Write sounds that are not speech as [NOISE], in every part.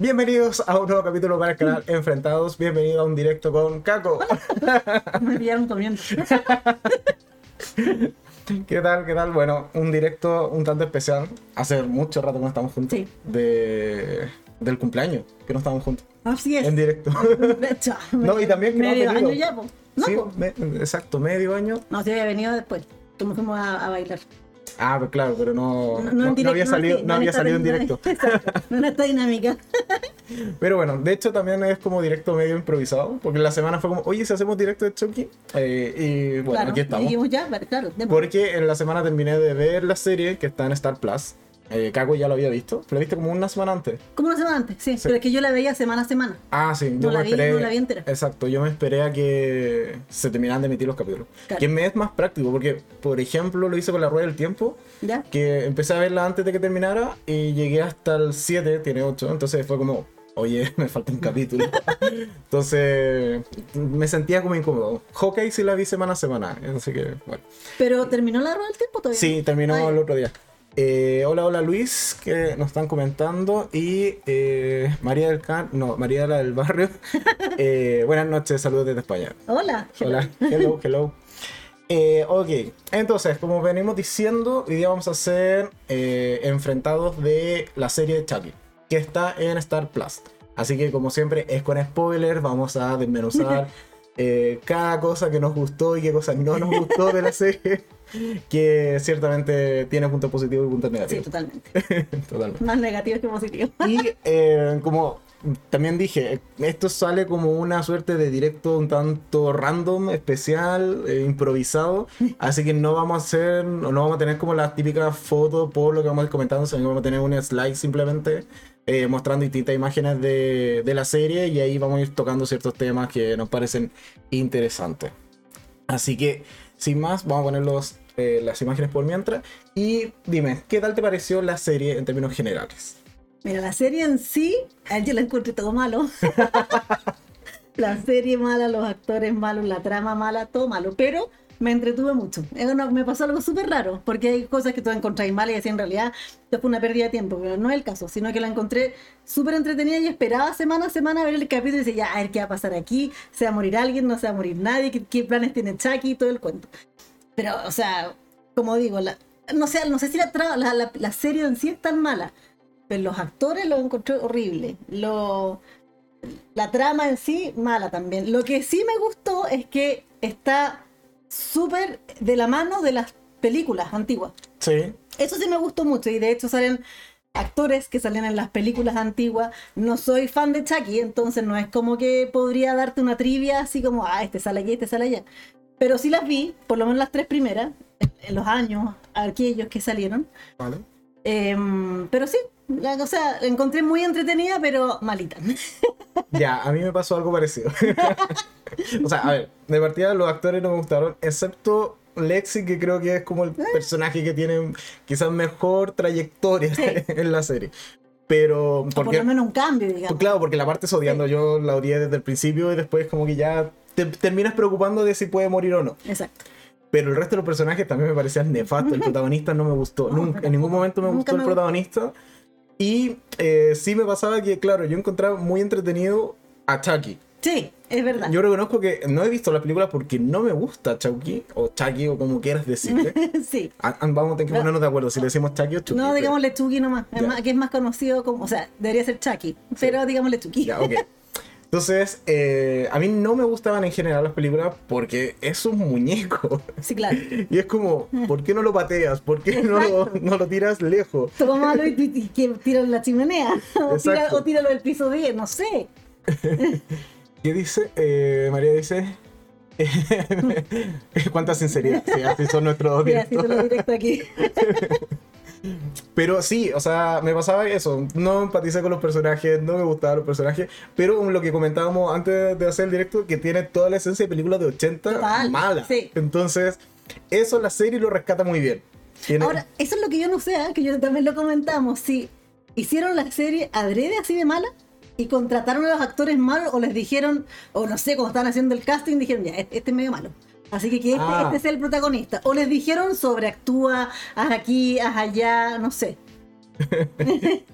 Bienvenidos a un nuevo capítulo para el canal Enfrentados. Bienvenido a un directo con Caco. [LAUGHS] Me pillaron comiendo. [LAUGHS] ¿Qué tal? ¿Qué tal? Bueno, un directo un tanto especial. Hace mucho rato que no estamos juntos. Sí. De, del cumpleaños, que no estamos juntos. Así es. En directo. [LAUGHS] Chao. No, y también que Medio año ya, po. No, sí, po. me- exacto, medio año. No, sí había venido después. Como fuimos a, a bailar. Ah, pues claro, pero no, No, había salido, no había salido en directo. [LAUGHS] Exacto, No en esta dinámica. [LAUGHS] Pero bueno, de hecho también es como directo medio improvisado, porque la semana fue como, oye, si hacemos directo de Chucky, Eh, y bueno, claro, aquí estamos. ya, claro. Porque en la semana terminé de ver la serie que está en Star Plus. Eh, Caco ya lo había visto, lo viste como una semana antes. Como una semana antes, sí, Pero es que yo la veía semana a semana. Ah, sí, No yo la me vi, esperé. no la vi entera. Exacto, yo me esperé a que se terminaran de emitir los capítulos. Claro. Que me es más práctico, porque, por ejemplo, lo hice con la rueda del tiempo, ¿Ya? que empecé a verla antes de que terminara y llegué hasta el 7, tiene 8, entonces fue como, oye, [LAUGHS] me falta un capítulo. [LAUGHS] entonces me sentía como incómodo. Hawkeye sí la vi semana a semana, así que, bueno. Pero terminó la rueda del tiempo todavía. Sí, terminó Ay, el otro día. Eh, hola, hola Luis, que nos están comentando. Y eh, María del Can, no, María la del Barrio. [LAUGHS] Eh, buenas noches, saludos desde España. Hola. Hola, hello, hello. Eh, ok, entonces, como venimos diciendo, hoy día vamos a hacer eh, enfrentados de la serie de Chucky, que está en Star Plus. Así que, como siempre, es con spoilers, vamos a desmenuzar [LAUGHS] cada cosa que nos gustó y qué cosa no nos gustó de la serie, [LAUGHS] que ciertamente tiene puntos positivos y puntos Sí, negativos. totalmente. [LAUGHS] Totalmente. Más negativo que positivo. Y [LAUGHS] eh, como también dije, esto sale como una suerte de directo un tanto random, especial, eh, improvisado. Así que no vamos a hacer, no vamos a tener como las típicas fotos por lo que vamos a ir comentando, sino que vamos a tener un slide simplemente eh, mostrando distintas imágenes de, de la serie y ahí vamos a ir tocando ciertos temas que nos parecen interesantes. Así que, sin más, vamos a poner los, eh, las imágenes por mientras. Y dime, ¿qué tal te pareció la serie en términos generales? Mira, la serie en sí, yo la encontré todo malo. [LAUGHS] la serie mala, los actores malos, la trama mala, todo malo. Pero me entretuve mucho. Me pasó algo súper raro, porque hay cosas que tú encontráis mal y así en realidad fue una pérdida de tiempo, pero no es el caso, sino que la encontré súper entretenida y esperaba semana a semana ver el capítulo y decía, ya, a ver qué va a pasar aquí, se va a morir alguien, no se va a morir nadie, qué, qué planes tiene Chucky y todo el cuento. Pero, o sea, como digo, la- no sé, no sé si la, la, la- la serie en sí es tan mala, pero los actores lo encontré horrible. Lo, la trama en sí, mala también. Lo que sí me gustó es que está súper de la mano de las películas antiguas. Sí, Eso sí me gustó mucho y de hecho salen actores que salen en las películas antiguas. No soy fan de Chucky, entonces no es como que podría darte una trivia así como, ah, este sale aquí, este sale allá. Pero sí las vi, por lo menos las tres primeras, en- en los años, aquellos que salieron. vale. Em, pero sí, la, o sea, la encontré muy entretenida, pero malita. [LAUGHS] Ya, a mí me pasó algo parecido. [LAUGHS] o sea, a ver, de partida los actores no me gustaron, excepto Lexi, que creo que es como el personaje que tiene quizás mejor trayectoria Sí. [LAUGHS] en la serie. Pero, O por porque, lo menos un cambio, digamos. pues claro, porque la parte es odiando, yo la odié desde el principio y después como que ya te terminas preocupando de si puede morir o no. Exacto. Pero el resto de los personajes también me parecían nefastos. El protagonista no me gustó. No, Nunca, pero en ningún momento me gustó el me protagonista. Y eh, sí me pasaba que, claro, yo encontraba muy entretenido a Chucky. Sí, es verdad. Yo reconozco que no he visto la película porque no me gusta Chucky, o Chucky, o como quieras decirle. [LAUGHS] sí. Ah, ah, Vamos a tener que No. ponernos de acuerdo si le decimos Chucky o Chucky. No, pero- digámosle Chucky nomás, más- que es más conocido como, o sea, debería ser Chucky, pero digámosle Chucky. Ya, ok. [LAUGHS] Entonces, eh, a mí no me gustaban en general las películas porque es un muñeco. Sí, claro. [LAUGHS] Y es como, ¿por qué no lo pateas? ¿Por qué no lo, no lo tiras lejos? Tómalo y, y, y que tíralo en la chimenea. [LAUGHS] O, tira, o tíralo del piso 10, no sé. [LAUGHS] ¿Qué dice? Eh, María dice. Cuánta sinceridad. Sí, así son nuestros Mira, así te directos. lo directo aquí. Pero sí, o sea, me pasaba eso. No empaticé con los personajes, no me gustaban los personajes. Pero lo que comentábamos antes de hacer el directo, que tiene toda la esencia de películas de 80 Total, mala. sí. Entonces, eso la serie lo rescata muy bien. Tiene- Ahora, eso es lo que yo no sé, ¿eh? que yo también lo comentamos. Si hicieron la serie adrede así de mala y contrataron a los actores malos o les dijeron, o no sé, cuando estaban haciendo el casting, dijeron, ya, este es medio malo. Así que que este, Ah. este sea el protagonista. O les dijeron sobreactúa, haz aquí, haz allá, no sé. [LAUGHS]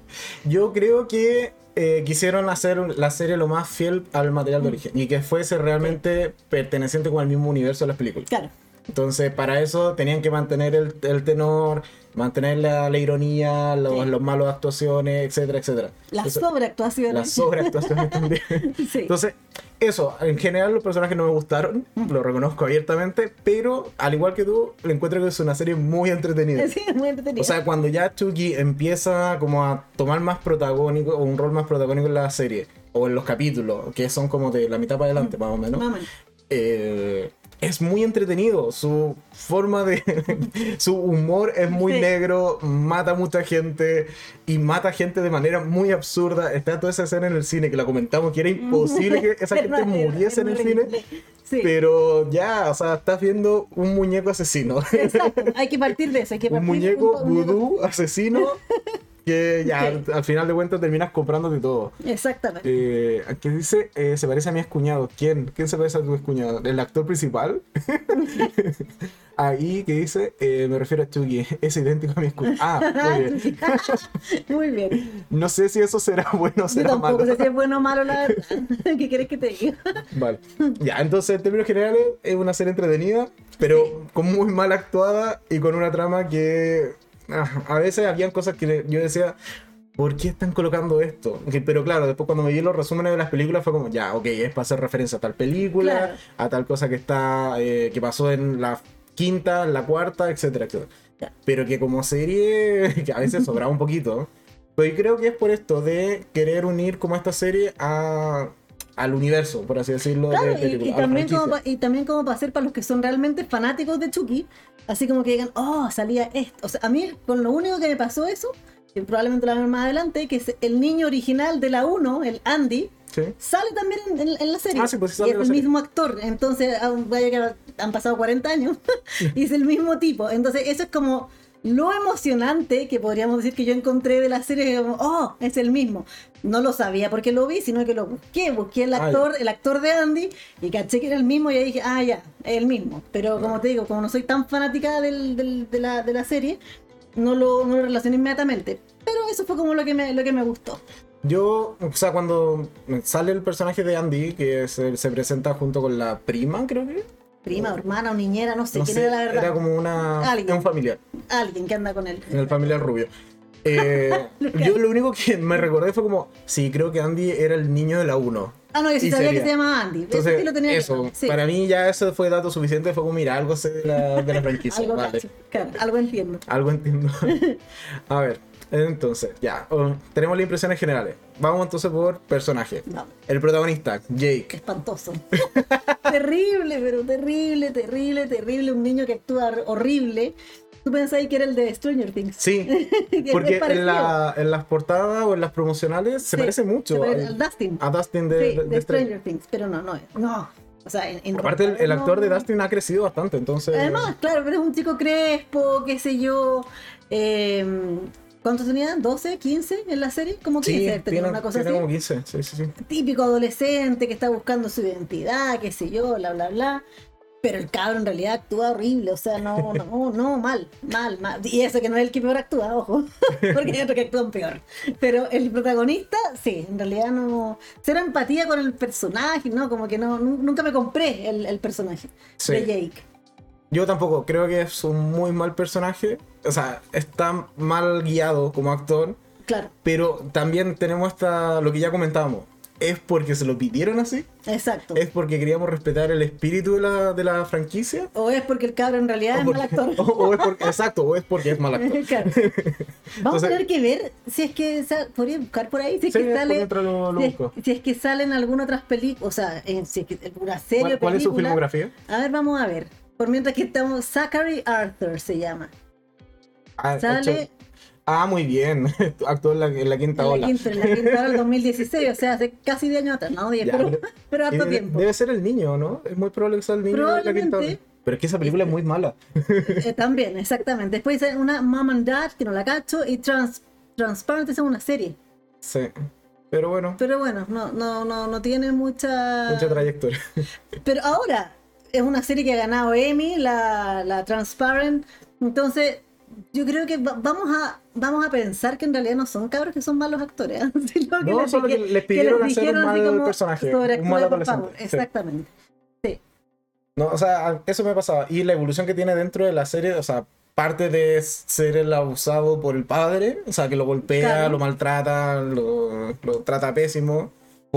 Yo creo que eh, quisieron hacer la serie lo más fiel al material de origen y que fuese realmente perteneciente con el mismo universo de las películas. Claro. Entonces, para eso tenían que mantener el, el tenor, mantener la, la ironía, los, Sí. los malos actuaciones, etcétera, etcétera. Las Eso- sobreactuaciones. las sobreactuaciones también. [LAUGHS] Sí. Entonces, eso, en general los personajes no me gustaron, lo reconozco abiertamente, pero al igual que tú, le encuentro que es una serie muy entretenida. Sí, muy entretenido. O sea, cuando ya Chucky empieza como a tomar más protagónico o un rol más protagónico en la serie o en los capítulos, que son como de la mitad para adelante más o menos, Más o menos. eh, es muy entretenido. Su forma de. [LAUGHS] su humor es muy Sí. negro, mata a mucha gente y mata gente de manera muy absurda. Está toda esa escena en el cine que la comentamos que era imposible que esa [LAUGHS] gente muriese en el cine. Sí. Pero ya, o sea, estás viendo un muñeco asesino. Exacto. Hay que partir de eso. Hay que [LAUGHS] un partir muñeco un muñeco- vudú asesino que ya Sí. al, al final de cuentas terminas comprándote todo. Exactamente. Eh, aquí dice, eh, se parece a mi excuñado. ¿Quién? ¿Quién se parece a tu excuñado? ¿El actor principal? [LAUGHS] Ahí que dice, eh, me refiero a Chucky, [LAUGHS] es idéntico a mi excuñado. Ah, muy [LAUGHS] bien. Muy bien. No sé si eso será bueno o Yo será tampoco malo. sé si es bueno o malo, la verdad. ¿Qué quieres que te diga? Vale. Ya, entonces en términos generales es una serie entretenida, pero con muy mal actuada y con una trama que [LAUGHS] a veces habían cosas que yo decía, ¿por qué están colocando esto? Pero claro, después cuando me vi los resúmenes de las películas fue como, ya, ok, es para hacer referencia a tal película, Claro. a tal cosa que está, eh, que pasó en la quinta, en la cuarta, etcétera, etcétera. Pero que como serie, [LAUGHS] que a veces sobraba un poquito. Pero yo creo que es por esto de querer unir como esta serie a, al universo, por así decirlo, Claro, de y, y también como pa- y también como para hacer para los que son realmente fanáticos de Chucky, así como que digan, oh, salía esto. O sea, a mí con lo único que me pasó eso, que probablemente lo hagan más adelante, que es el niño original de la 1, el Andy, Sí. sale también en, en- en la serie. Ah, sí, pues sí y sale es en la el serie. mismo actor. Entonces, vaya que han pasado 40 años [LAUGHS] y es el mismo tipo. Entonces, eso es como lo emocionante que podríamos decir que yo encontré de la serie. Como, oh, es el mismo. No lo sabía porque lo vi, sino que lo busqué. Busqué el Ah, actor, el actor de Andy y caché que era el mismo y ahí dije, ah, ya, es el mismo. Pero como te digo, como no soy tan fanática del- del- de, la, de la serie, no lo, no lo relacioné inmediatamente. Pero eso fue como lo que me, lo que me gustó. Yo, o sea, cuando sale el personaje de Andy, que se, se presenta junto con la prima, creo que. Prima, hermana o niñera, no sé No quién sé, era la verdad. era como una. Alguien. Un familiar. Alguien que anda con él. En el familiar rubio. [LAUGHS] Eh, yo lo único que me recordé fue como, sí, creo que Andy era el niño de la 1. Ah, no, yo sí sabía sería. que se llamaba Andy. Eso Entonces, sí lo tenía eso. Sí, para mí ya eso fue dato suficiente, fue como, mira, algo sé de la, de la franquicia. algo vale. cacho, claro, algo entiendo. [LAUGHS] Algo entiendo. [LAUGHS] A ver, entonces, ya, oh, tenemos las impresiones generales. Vamos entonces por personaje. No, El protagonista, Jake. espantoso. Terrible, pero terrible, terrible, terrible. Un niño que actúa hor- horrible. Tú pensáis que era el de Stranger Things. Sí, [LAUGHS] porque en, la- en las portadas o en las promocionales se Sí, parece mucho se al- Dustin. a Dustin de, sí, de- Stranger. Things, pero no, no es. No. O sea, en, en Aparte, el, el actor de Dustin ha crecido bastante, entonces. Además, claro, pero es un chico crespo, qué sé yo. Eh, ¿Cuántos tenía? ¿12, 15 en la serie? Como 15, sí, tiene, una cosa tiene así. como 15. Sí, sí, sí. típico adolescente que está buscando su identidad, qué sé yo, bla, bla, bla. Pero el cabro en realidad actúa horrible, o sea, no, no, [LAUGHS] no, mal, mal, mal. Y eso que no es el que peor actúa, ojo, [LAUGHS] porque hay otros que actúan peor. Pero el protagonista, sí, en realidad no. Cero empatía con el personaje, ¿no? Como que no, nu- nunca me compré el, el personaje Sí. de Jake. Yo tampoco, creo que es un muy mal personaje. O sea, está mal guiado como actor, Claro, pero también tenemos esta, lo que ya comentábamos. ¿Es porque se lo pidieron así? exacto. ¿Es porque queríamos respetar el espíritu de la, de la franquicia? O es porque el cabro en realidad ¿O es mal actor. o- o es porque, exacto, o es porque es mal actor. [LAUGHS] Claro. [LAUGHS] Vamos Entonces- a tener que ver si es que podría buscar por ahí si es Sí, que sale mientras lo- lo si, es, busco. si es que salen algunas otras películas, o sea, en, si es que una serie ¿Cuál, o cuál es su película. filmografía? A ver, vamos a ver. Por mientras que estamos, Zachary Arthur se llama. Ah, Sale hecho- ah, muy bien. [LAUGHS] Actuó en la, en la quinta en la ola. quinta, en la quinta hora del 2016, o sea, hace casi 10 años atrás, no 10, Ya, pero, pero- pero harto tiempo. debe ser el niño, ¿no? Es muy probable que sea el niño de la quinta ola. Probablemente. Pero es que esa película es muy mala. Eh, también, exactamente. Después hay una Mom and Dad, que no la cacho, y Trans, Transparent es una serie. Sí. Pero bueno, Pero bueno, no, no, no, no tiene mucha. mucha trayectoria. Pero ahora es una serie que ha ganado Emmy, la, la Transparent. Entonces, yo creo que va- vamos a vamos a pensar que en realidad no son cabros que son malos actores. [LAUGHS] sino No, les solo que les pidieron hacer un dijeron así mal personaje, un "Sobreactúe, mal adolescente". favor". Sí. Exactamente. No, o sea, eso me pasaba. Y la evolución que tiene dentro de la serie, o sea, parte de ser el abusado por el padre, o sea, que lo golpea, Claro. lo maltrata, lo, lo trata pésimo,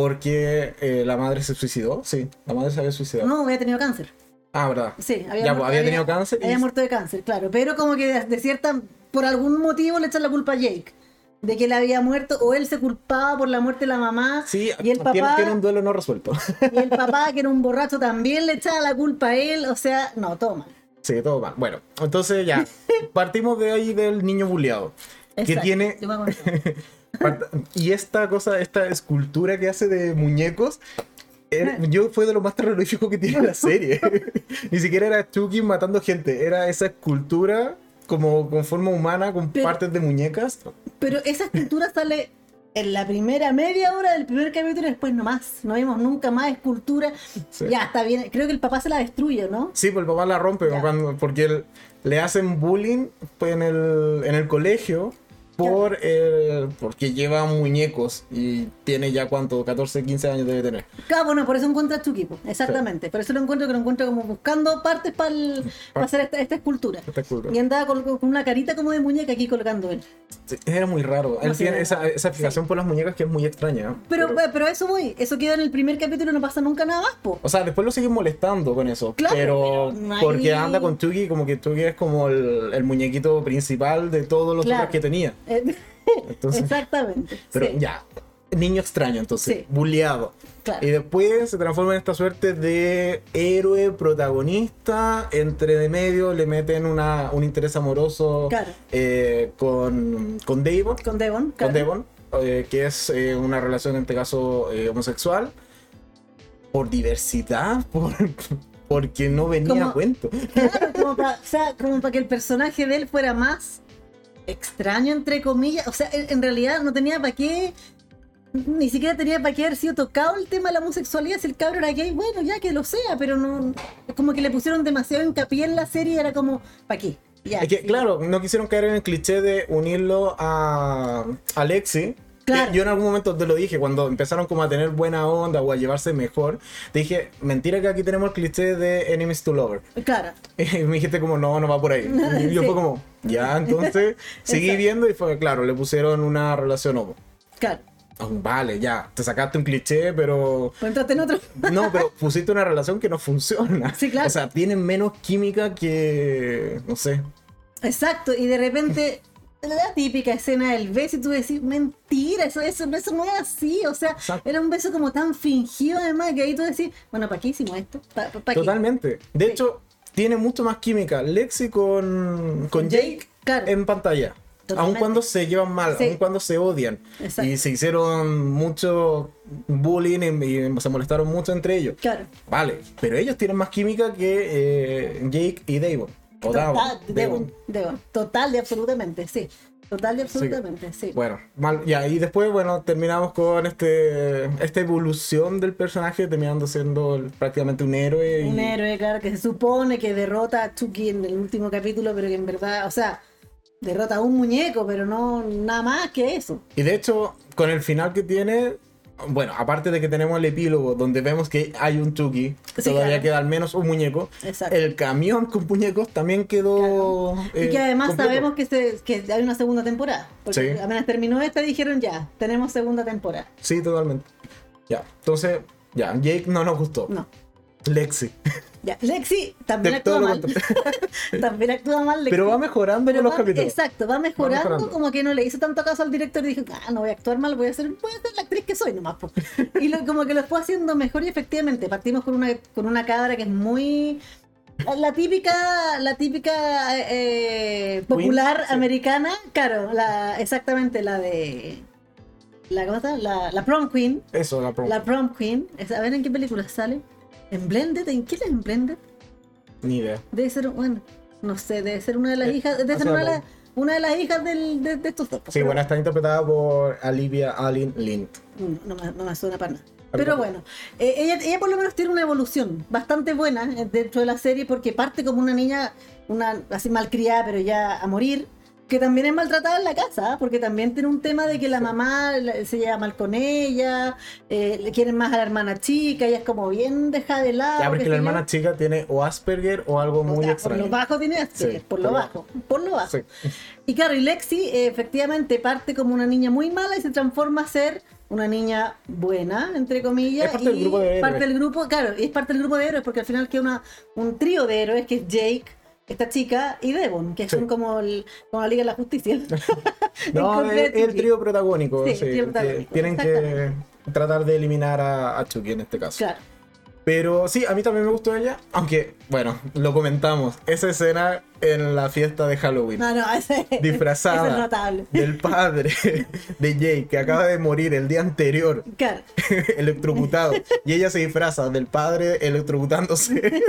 porque eh, la madre se suicidó. Sí, la madre se había suicidado. No, había tenido cáncer. Ah, verdad. Sí, había, Ya, muerto, pues, había tenido cáncer y- Había muerto de cáncer, claro. Pero como que de, de cierta, por algún motivo le echan la culpa a Jake. De que él había muerto, o él se culpaba por la muerte de la mamá. Sí, y el tiene, papá, tiene un duelo no resuelto. y el papá, que era un borracho, también le echaba la culpa a él. O sea, no, toma. sí, todo mal. Bueno, entonces ya, [LAUGHS] partimos de ahí del niño bulleado. Que Exacto, tiene [LAUGHS] Y esta cosa, esta escultura que hace de muñecos, era- yo fue de lo más terrorífico que tiene la serie. [LAUGHS] [LAUGHS] Ni siquiera era Chucky matando gente, era esa escultura como con forma humana, con Pero- partes de muñecas. Pero esa escultura sale en la primera media hora del primer capítulo y después nomás. No vimos nunca más escultura. Sí. Ya, está bien. Creo que el papá se la destruye, ¿no? Sí, pues el papá la rompe cuando- porque él- le hacen bullying pues, en, el, en el colegio por el- porque lleva muñecos y tiene ya cuánto, 14, 15 años debe tener. Claro, bueno, por eso encuentra Chucky, exactamente. Por eso lo encuentro que lo encuentro como buscando partes para [LAUGHS] hacer esta, esta escultura. Esta escultura. Y andaba con, con una carita como de muñeca aquí colgando él. Sí, Era muy raro. Él tiene esa, esa fijación por las muñecas que es muy extraña. Pero, pero, a eso voy, eso queda en el primer capítulo y no pasa nunca nada más, po. O sea, después lo siguen molestando con eso. Claro, pero pero no hay- porque anda con Chucky, como que Chucky es como el, el muñequito principal de todos los Claro. que tenía. Entonces, Exactamente. pero sí, ya, niño extraño, entonces, Sí. bulleado. claro. Y después se transforma en esta suerte de héroe protagonista. Entre de medio le meten una, un interés amoroso Claro. eh, con, con Davon. Con Devon. Con. Devon, eh, que es eh, una relación en este caso homosexual. Por diversidad, [LAUGHS] por, porque no venía Como- a cuento. Claro, como para que el personaje de él fuera más extraño, entre comillas. O sea, en, en realidad no tenía para qué. Ni siquiera tenía para qué haber sido tocado el tema de la homosexualidad. Si el cabro era gay, bueno, ya que lo sea, pero no. Como que le pusieron demasiado hincapié en la serie y era como, ¿para qué? Ya, Es que, sí. claro, no quisieron caer en el cliché de unirlo a Alexi. Claro. Yo en algún momento te lo dije, cuando empezaron como a tener buena onda o a llevarse mejor, te dije, mentira que aquí tenemos el cliché de enemies to lover. Claro. [LAUGHS] Y me dijiste como, no, no va por ahí. [LAUGHS] Y yo Sí. fue como, ya, entonces [LAUGHS] seguí viendo y fue, claro, le pusieron una relación homo. Claro. Oh, vale, ya, te sacaste un cliché, pero... Entraste en otro. No, pero pusiste una relación que no funciona. Sí, claro. O sea, tienen menos química que... No sé. Exacto, y de repente la típica escena del beso y tú decís, mentira, eso, eso, eso no es así, o sea, Exacto. era un beso como tan fingido además que ahí tú decís, bueno, ¿para qué hicimos esto? ¿Para, para qué? Totalmente. De Sí. hecho, tiene mucho más química Lexi con, con Jake Claro. en pantalla. Aun Totalmente. cuando se llevan mal, Sí. aun cuando se odian. Exacto. Y se hicieron mucho bullying y, y se molestaron mucho entre ellos. Claro. Vale, pero ellos tienen más química que eh, Jake y Davon. O. Total, Davon. Devon, Devon. Total de absolutamente, sí. Total de absolutamente, sí. Bueno, mal, ya, y después, bueno, terminamos con este esta evolución del personaje, terminando siendo prácticamente un héroe. y- Un héroe, claro, que se supone que derrota a Chucky en el último capítulo, pero que en verdad, o sea, derrota a un muñeco, pero no nada más que eso. Y de hecho, con el final que tiene, bueno, aparte de que tenemos el epílogo donde vemos que hay un Chucky, Sí, todavía claro. queda al menos un muñeco. Exacto. El camión con muñecos también quedó. Y eh, que además completo. sabemos que, se, que hay una segunda temporada. Porque Sí. apenas terminó esta dijeron ya, tenemos segunda temporada. Sí, totalmente. Ya, entonces, ya, Jake no nos gustó. No. Lexi. Ya. Lexi también De actúa mal. [LAUGHS] también actúa mal Lexi. Pero va mejorando Pero con los capítulos. Exacto, va mejorando, mejorando. como que no le hizo tanto caso al director y dijo, ah, no voy a actuar mal, voy a ser, voy a ser la actriz que soy nomás. po". Y lo- como que lo fue haciendo mejor y efectivamente partimos con una, con una cabra que es muy... La típica, la típica eh, popular sí. americana, claro, la, exactamente la de... La, ¿cómo llama? La, la prom queen, Eso, la promo. la prom queen, a ver en qué película sale. ¿En Blended? ¿En qué es en Blended? Ni idea. Debe ser, bueno, no sé, debe ser una de las Eh, hijas, debe ser una, de las- una de las hijas del, de, de estos dos. Sí, pero bueno, está interpretada por Olivia Allen Lind. No, no me, no me suena para nada. Pero bueno, eh, ella, ella por lo menos tiene una evolución bastante buena eh, dentro de la serie porque parte como una niña, una así malcriada, pero ya a morir, que también es maltratada en la casa, ¿ah? porque también tiene un tema de que la mamá se lleva mal con ella, eh, le quieren más a la hermana chica, ella es como bien dejada de lado. Ya, porque la hermana chica tiene o Asperger o algo muy O sea, por extraño. lo bajo tiene Asperger, Sí, por lo bajo, por lo bajo. Sí. Y claro, y Lexi eh, efectivamente parte como una niña muy mala y se transforma a ser una niña buena, entre comillas. Es parte del y grupo de héroes. Parte del grupo, claro, es parte del grupo de héroes porque al final queda una, un trío de héroes que es Jake, esta chica y Devon, que Sí. son como, el, como la Liga de la Justicia. [LAUGHS] [LAUGHS] No, es, el trío protagónico. Sí, sí, el trío que protagónico, Tienen que tratar de eliminar a, a Chucky en este caso. Claro. Pero sí, a mí también me gustó ella. Aunque, bueno, lo comentamos. Esa escena en la fiesta de Halloween. No, no, [LAUGHS] ese, ese es disfrazada notable. del padre de Jake que acaba de morir el día anterior Claro. electrocutado y ella se disfraza del padre electrocutándose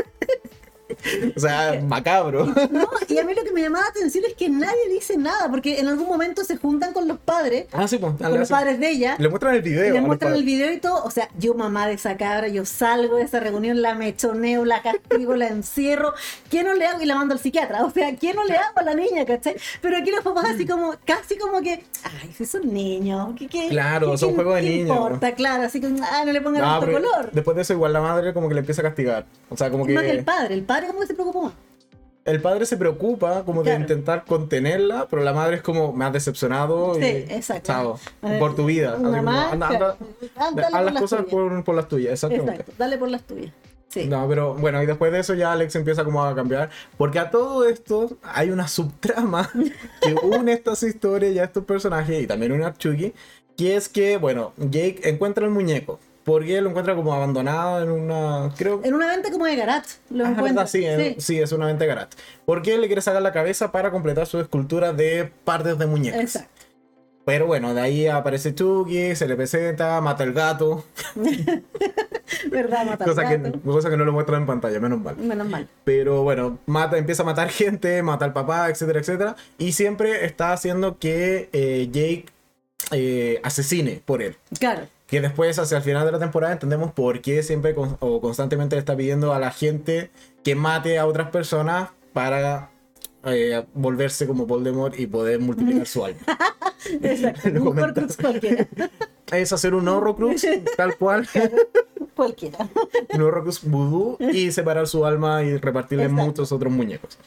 [LAUGHS] o sea macabro No, y a mí lo que me llamaba la atención es que nadie dice nada, porque en algún momento se juntan con los padres, ah sí pues con los padres de ella, le muestran el video le muestran el video y todo. O sea, yo mamá de esa cabra, yo salgo de esa reunión, la mechoneo, la castigo, la encierro. ¿Qué no le hago? Y la mando al psiquiatra. O sea, ¿qué no le hago a la niña, cachai? Pero aquí los papás así como, casi como que, ay, si son niños, ¿qué, qué, Claro, qué- son juegos de niños, importa? Claro, así que, ah, no le pongan No, pero color. después de eso igual la madre como que le empieza a castigar o sea como Es más que el que padre, el padre como que se preocupó el padre se preocupa como de Claro. intentar contenerla pero la madre es como me has decepcionado Sí, y exacto. chao por tu vida una como, anda, anda, Ah, dale haz las cosas por, por las tuyas exactamente Exacto, dale por las tuyas. Sí. No, pero bueno, y después de eso ya Alex empieza como a cambiar. Porque a todo esto hay una subtrama [LAUGHS] que une estas historias y a estos personajes y también une a Chucky. Que es que, bueno, Jake encuentra el muñeco. Porque lo encuentra como abandonado en una. Creo. En una venta como de garage, lo Ah, es encuentra. verdad, sí, en- sí, es una venta garage. Porque le quiere sacar la cabeza para completar su escultura de partes de muñecas. Exacto. Pero bueno, de ahí aparece Chucky, se le presenta, mata el gato. [LAUGHS] ¿Verdad? Mata al Cosa que, gato. cosa que no lo muestran en pantalla, menos mal. Menos mal. Pero bueno, mata, empieza a matar [LAUGHS] gente, mata al papá, etcétera, etcétera. Y siempre está haciendo que eh, Jake eh, asesine por él. Claro. Que después, hacia el final de la temporada, entendemos por qué siempre con- o constantemente le está pidiendo a la gente que mate a otras personas para eh, volverse como Voldemort y poder multiplicar su alma. [LAUGHS] Exacto. [LAUGHS] Un. Horcrux cualquiera. Es hacer un Horrocrux, tal cual, [LAUGHS] cualquiera. un Horrocrux vudú y separar su alma y repartirle Exacto. muchos otros muñecos.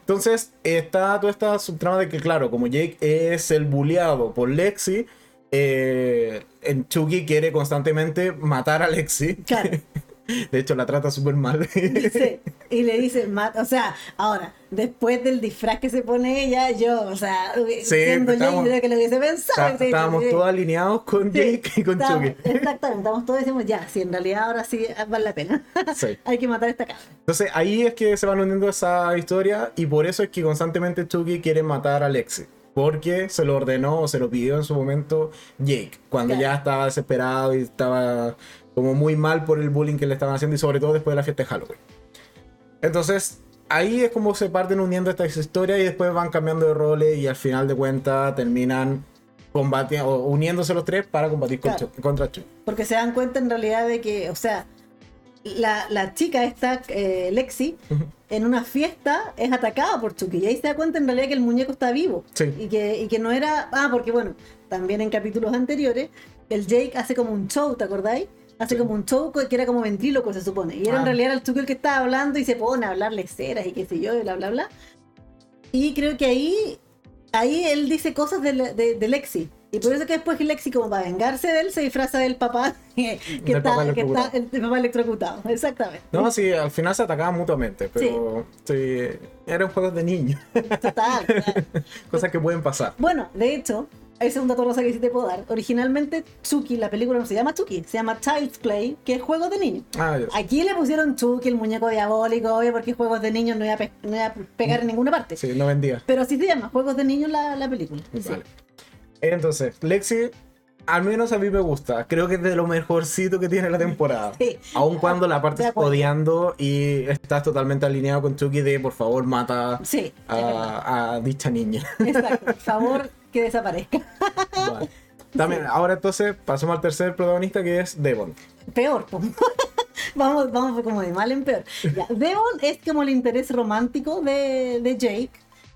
Entonces, está toda esta subtrama de que, claro, como Jake es el bulleado por Lexi, eh, en Chucky quiere constantemente matar a Lexi. Claro. [LAUGHS] De hecho, la trata súper mal. Sí. [LAUGHS] Y le dice, mata. O sea, ahora, después del disfraz que se pone ella, yo, o sea, siendo estábamos- Jake, que lo hubiese pensado. Está- sí, estábamos sí. todos alineados con Sí, Jake y con Chucky. Exactamente, estamos todos decimos, ya, si en realidad ahora sí vale la pena. [LAUGHS] Sí. Hay que matar a esta cabra. Entonces ahí es que se van uniendo esa historia y por eso es que constantemente Chucky quiere matar a Lexi. Porque se lo ordenó o se lo pidió en su momento Jake, cuando Claro. ya estaba desesperado y estaba como muy mal por el bullying que le estaban haciendo y sobre todo después de la fiesta de Halloween. Entonces ahí es como se parten uniendo estas historias y después van cambiando de roles y al final de cuentas terminan combatiendo, uniéndose los tres para combatir Claro. Contra Chucky. Porque se dan cuenta en realidad de que, o sea, la, la chica esta, eh, Lexi, en una fiesta es atacada por Chucky. Y ahí se da cuenta en realidad que el muñeco está vivo. Sí. Y que, y que no era. Ah, porque bueno, también en capítulos anteriores, el Jake hace como un show, ¿te acordáis? Hace como un show que era como ventríloco, se supone. Y era Ah. en realidad el Chucky el que estaba hablando y se pone a hablar leceras y qué sé yo, y bla, bla, bla. Y creo que ahí, ahí él dice cosas de, de, de Lexi. Y por eso que después Lexi, como para vengarse de él, se disfraza del papá [LAUGHS] que, Del está, papá que está electrocutado. el, el papá electrocutado. [LAUGHS] Exactamente. No, sí, al final se atacaban mutuamente, pero sí, eran juegos de niños, Total. [LAUGHS] claro. cosas que pueden pasar. Bueno, de hecho, esa es un dato rosa que sí te puedo dar. Originalmente, Chucky, la película no se llama Chucky, se llama Child's Play, que es juegos de niños. Ah. Aquí le pusieron Chucky, el muñeco diabólico, obvio, porque juegos de niños no iba a, pe- no iba a pegar en ninguna parte. Sí, no vendía. Pero sí se llama Juegos de Niños la, la película. Sí. Entonces, Lexi, al menos a mí me gusta. Creo que es de lo mejorcito que tiene la temporada. Sí. Aun cuando la acuerdo. odiando y estás totalmente alineado con Chucky de por favor mata Sí, a, a dicha niña. [LAUGHS] Exacto. Por favor, que desaparezca. Vale. [LAUGHS] También, ahora entonces pasamos al tercer protagonista que es Devon. peor. po. [LAUGHS] vamos, vamos como de mal en peor. Ya, Devon es como el interés romántico de, de Jake.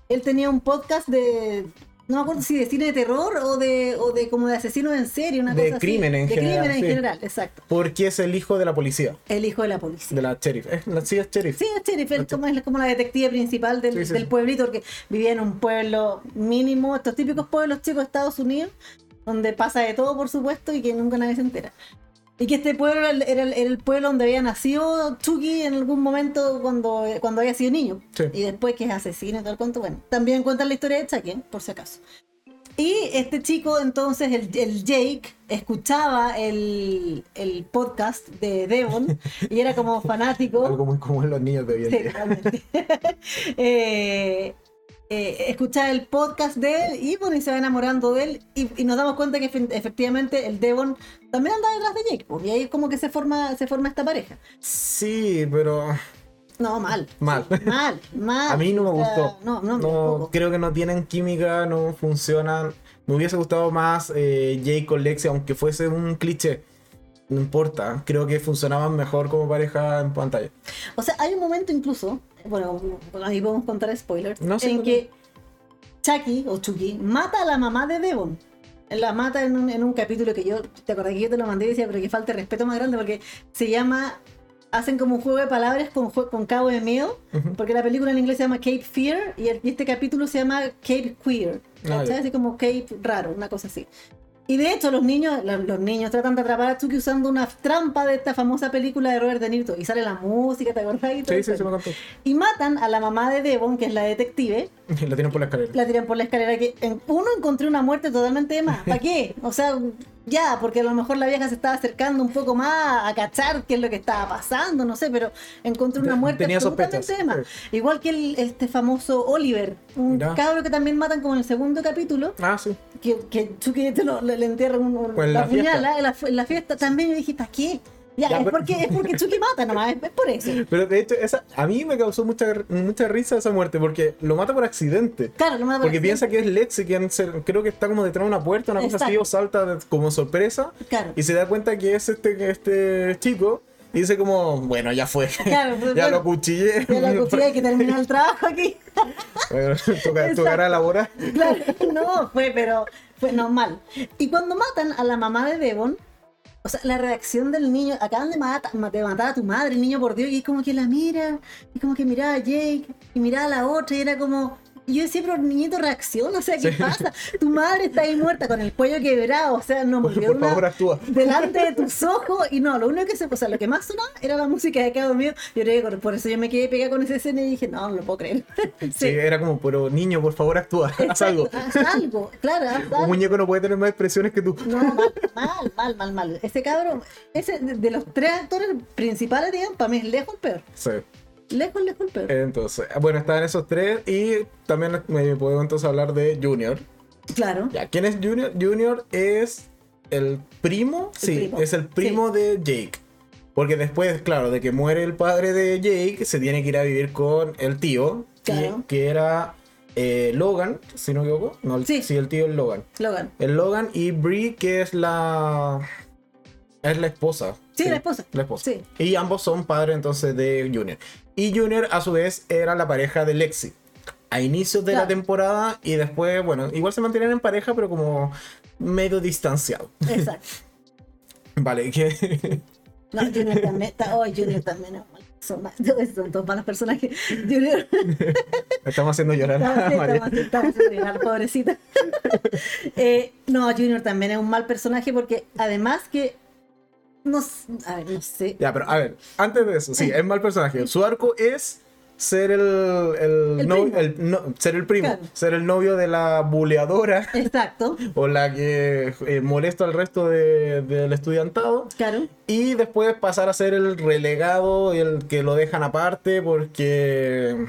Él tenía un podcast de. No me acuerdo si de cine de terror o de, o de como de asesinos en serie, una De cosa así. crimen en de general, crimen en sí. general, exacto. Porque es el hijo de la policía, El hijo de la policía. de la sheriff. ¿Eh? La, sí, es sheriff. Sí, es sheriff, es como, es como la detective principal del, Sí, sí, del pueblito, porque vivía en un pueblo mínimo, estos típicos pueblos chicos de Estados Unidos, donde pasa de todo, por supuesto, y que nunca nadie se entera. Y que este pueblo era el, era el- era el pueblo donde había nacido Chucky en algún momento cuando, cuando había sido niño. Sí. Y después que es asesino y todo el cuento. Bueno, también cuentan la historia de Chucky, ¿eh? por si acaso. Y este chico, entonces, el, el Jake, escuchaba el, el podcast de Devon [LAUGHS] y era como fanático. Algo muy común en los niños de hoy en Sí, día. realmente. [LAUGHS] Eh, eh, escuchar el podcast de él y bueno, y se va enamorando de él y, y nos damos cuenta que efe- efectivamente el Devon también anda detrás de Jake pues, y ahí como que se forma, se forma esta pareja. Sí, pero No, mal. Mal. Mal, [LAUGHS] mal. a mí no me gustó. No, no, No, tampoco. creo que no tienen química, no funcionan. Me hubiese gustado más eh, Jake con Lexi, aunque fuese un cliché. No importa, creo que funcionaban mejor como pareja en pantalla. O sea, hay un momento incluso, bueno, ahí podemos contar spoilers, No en que Chucky o Chucky mata a la mamá de Devon. La mata en un, en un capítulo que yo, te acordás que yo te lo mandé y decía, pero que falta de respeto más grande porque se llama, hacen como un juego de palabras con, con Cabo de Miedo, porque la película en inglés se llama Cape Fear y, el- y este capítulo se llama Cape Queer, Ah, ¿cachai? ya. Así como Cape raro, una cosa así. Y de hecho los niños, los niños tratan de atrapar a Chucky usando una trampa de esta famosa película de Robert De Niro y sale la música, ¿te acordás? Y, todo Sí, me y matan a la mamá de Devon, que es la detective, [LAUGHS] La tienen por la escalera. la tiran por la escalera que en uno encontré una muerte totalmente de más. ¿Para qué? [LAUGHS] O sea, ya, porque a lo mejor la vieja se estaba acercando un poco más a cachar qué es lo que estaba pasando, no sé, pero encontré una Te- muerte tenía absolutamente sospechas, de más. sí. Igual que el- este famoso Oliver, un cabro que también matan como en el segundo capítulo, Ah, sí. que, que Chucky te lo- le, entierra un, Pues en la, la fiesta. puñala en la, en la fiesta. También yo dije, ¿para qué? Ya, Ya, es, pero- porque, es porque [LAUGHS] Chucky mata nomás, es, por eso. Pero de hecho, esa, a mí me causó mucha, mucha risa esa muerte, porque lo mata por accidente. Claro, no me Porque piensa que es Lexi quien se- creo que está como detrás de una puerta, una cosa así, o salta como sorpresa, Claro. y se da cuenta que es este, este chico, y dice como, bueno, ya fue. Claro, pues, [LAUGHS] ya bueno, lo cuchillé. Ya la cuchilla hay que terminar el [LAUGHS] trabajo aquí. Bueno, toca, tocará. Claro, no, fue, pero fue normal. Y cuando matan a la mamá de Devon, o sea, la reacción del niño, acaban de matar, de matar a tu madre, el niño por Dios, y es como que la mira, y como que miraba a Jake, y miraba a la otra, y era como. Y yo decía, pero niñito reacciona, o sea, ¿qué Sí. pasa? Tu madre está ahí muerta con el cuello quebrado, o sea, no murió por favor, actúa. delante de tus [LAUGHS] ojos y no, lo único que se, o sea, lo que más sonaba era la música de Cabo Mío. Yo creo que por eso yo me quedé pegada con esa escena y dije, no, no lo puedo creer. Sí, [LAUGHS] era como, pero niño, por favor, actúa, [LAUGHS] haz algo. Haz algo, claro, haz Un algo. muñeco no puede tener más expresiones que tú. No, mal, mal, mal, mal, mal. Ese cabrón, ese de, de los tres actores principales, digamos, para mí es lejos el peor. Sí. Lejos, lejos peor. Entonces, bueno, estaban esos tres y también me podemos entonces hablar de Junior. Claro. Ya, ¿quién es Junior? Junior es el primo, El sí, primo, es el primo de Jake. Porque después, claro, de que muere el padre de Jake, se tiene que ir a vivir con el tío, que- Claro. que, era eh, Logan, si no me equivoco. No, Sí. sí, el tío es Logan. Logan. El Logan y Brie, que es la... Es la esposa. Sí, la esposa. La esposa. Sí. Y ambos son padres entonces de Junior. Y Junior a su vez era la pareja de Lexi. A inicios de la temporada y después, bueno, igual se mantienen en pareja, pero como medio distanciado. Exacto. [LAUGHS] Vale, que... No, Junior también. Oh, Junior también es mal. Son, mal- [LAUGHS] son todos malos personajes. Junior. [LAUGHS] Estamos haciendo llorar Estamos, a María. estamos, estamos haciendo llorar, pobrecita. Eh, no, Junior también es un mal personaje porque además que. No, a ver, no sé. Ya, pero a ver, antes de eso, sí, es mal personaje. Su arco es ser el, el, El no- primo. el- no- ser el primo, Claro. ser el novio de la buleadora Exacto, [LAUGHS] o la que eh, molesta al resto de- del estudiantado. claro. Y después pasar a ser el relegado, el que lo dejan aparte porque...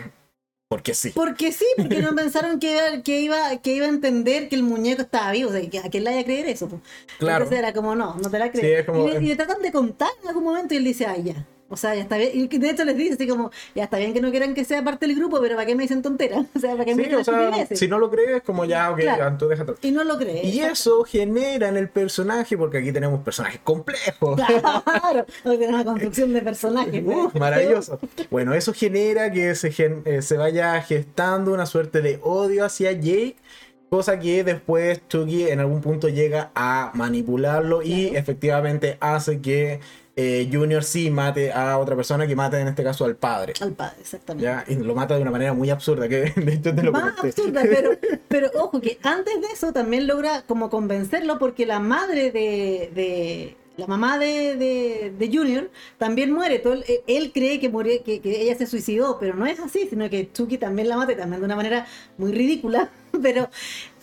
Porque sí. Porque sí, porque no [LAUGHS] pensaron que iba, que iba, que iba a entender que el muñeco estaba vivo. O sea, que a quién le vaya a creer eso. Claro. Entonces era como, no, no te la Sí, crees. es como- y, le, y le tratan de contar en algún momento y él dice, ay, ya. O sea, ya está bien. Y de hecho les dice así como, ya está bien que no quieran que sea parte del grupo, pero ¿para qué me dicen tonteras? [LAUGHS] O sea, ¿para qué me Sí, dicen o sea, si no lo crees, como ya, ok, Claro. tú déjate. Y no lo cree. Y eso genera en el personaje, porque aquí tenemos personajes complejos. Claro, [LAUGHS] porque es una construcción de personajes. Uf, maravilloso. Bueno, eso genera que se, gen- eh, se vaya gestando una suerte de odio hacia Jake, cosa que después Chucky en algún punto llega a manipularlo y efectivamente hace que eh, Junior sí mate a otra persona, que mate en este caso al padre. Al padre, exactamente. ¿ya? Y lo mata de una manera muy absurda, que [LAUGHS] de hecho te lo Más comenté. absurda, pero, [LAUGHS] pero ojo que antes de eso también logra como convencerlo porque la madre de, de- la mamá de, de- de Junior también muere. Todo, él, él cree que, murió, que, que ella se suicidó, pero no es así, sino que Chucky también la mata y también de una manera muy ridícula. [LAUGHS] Pero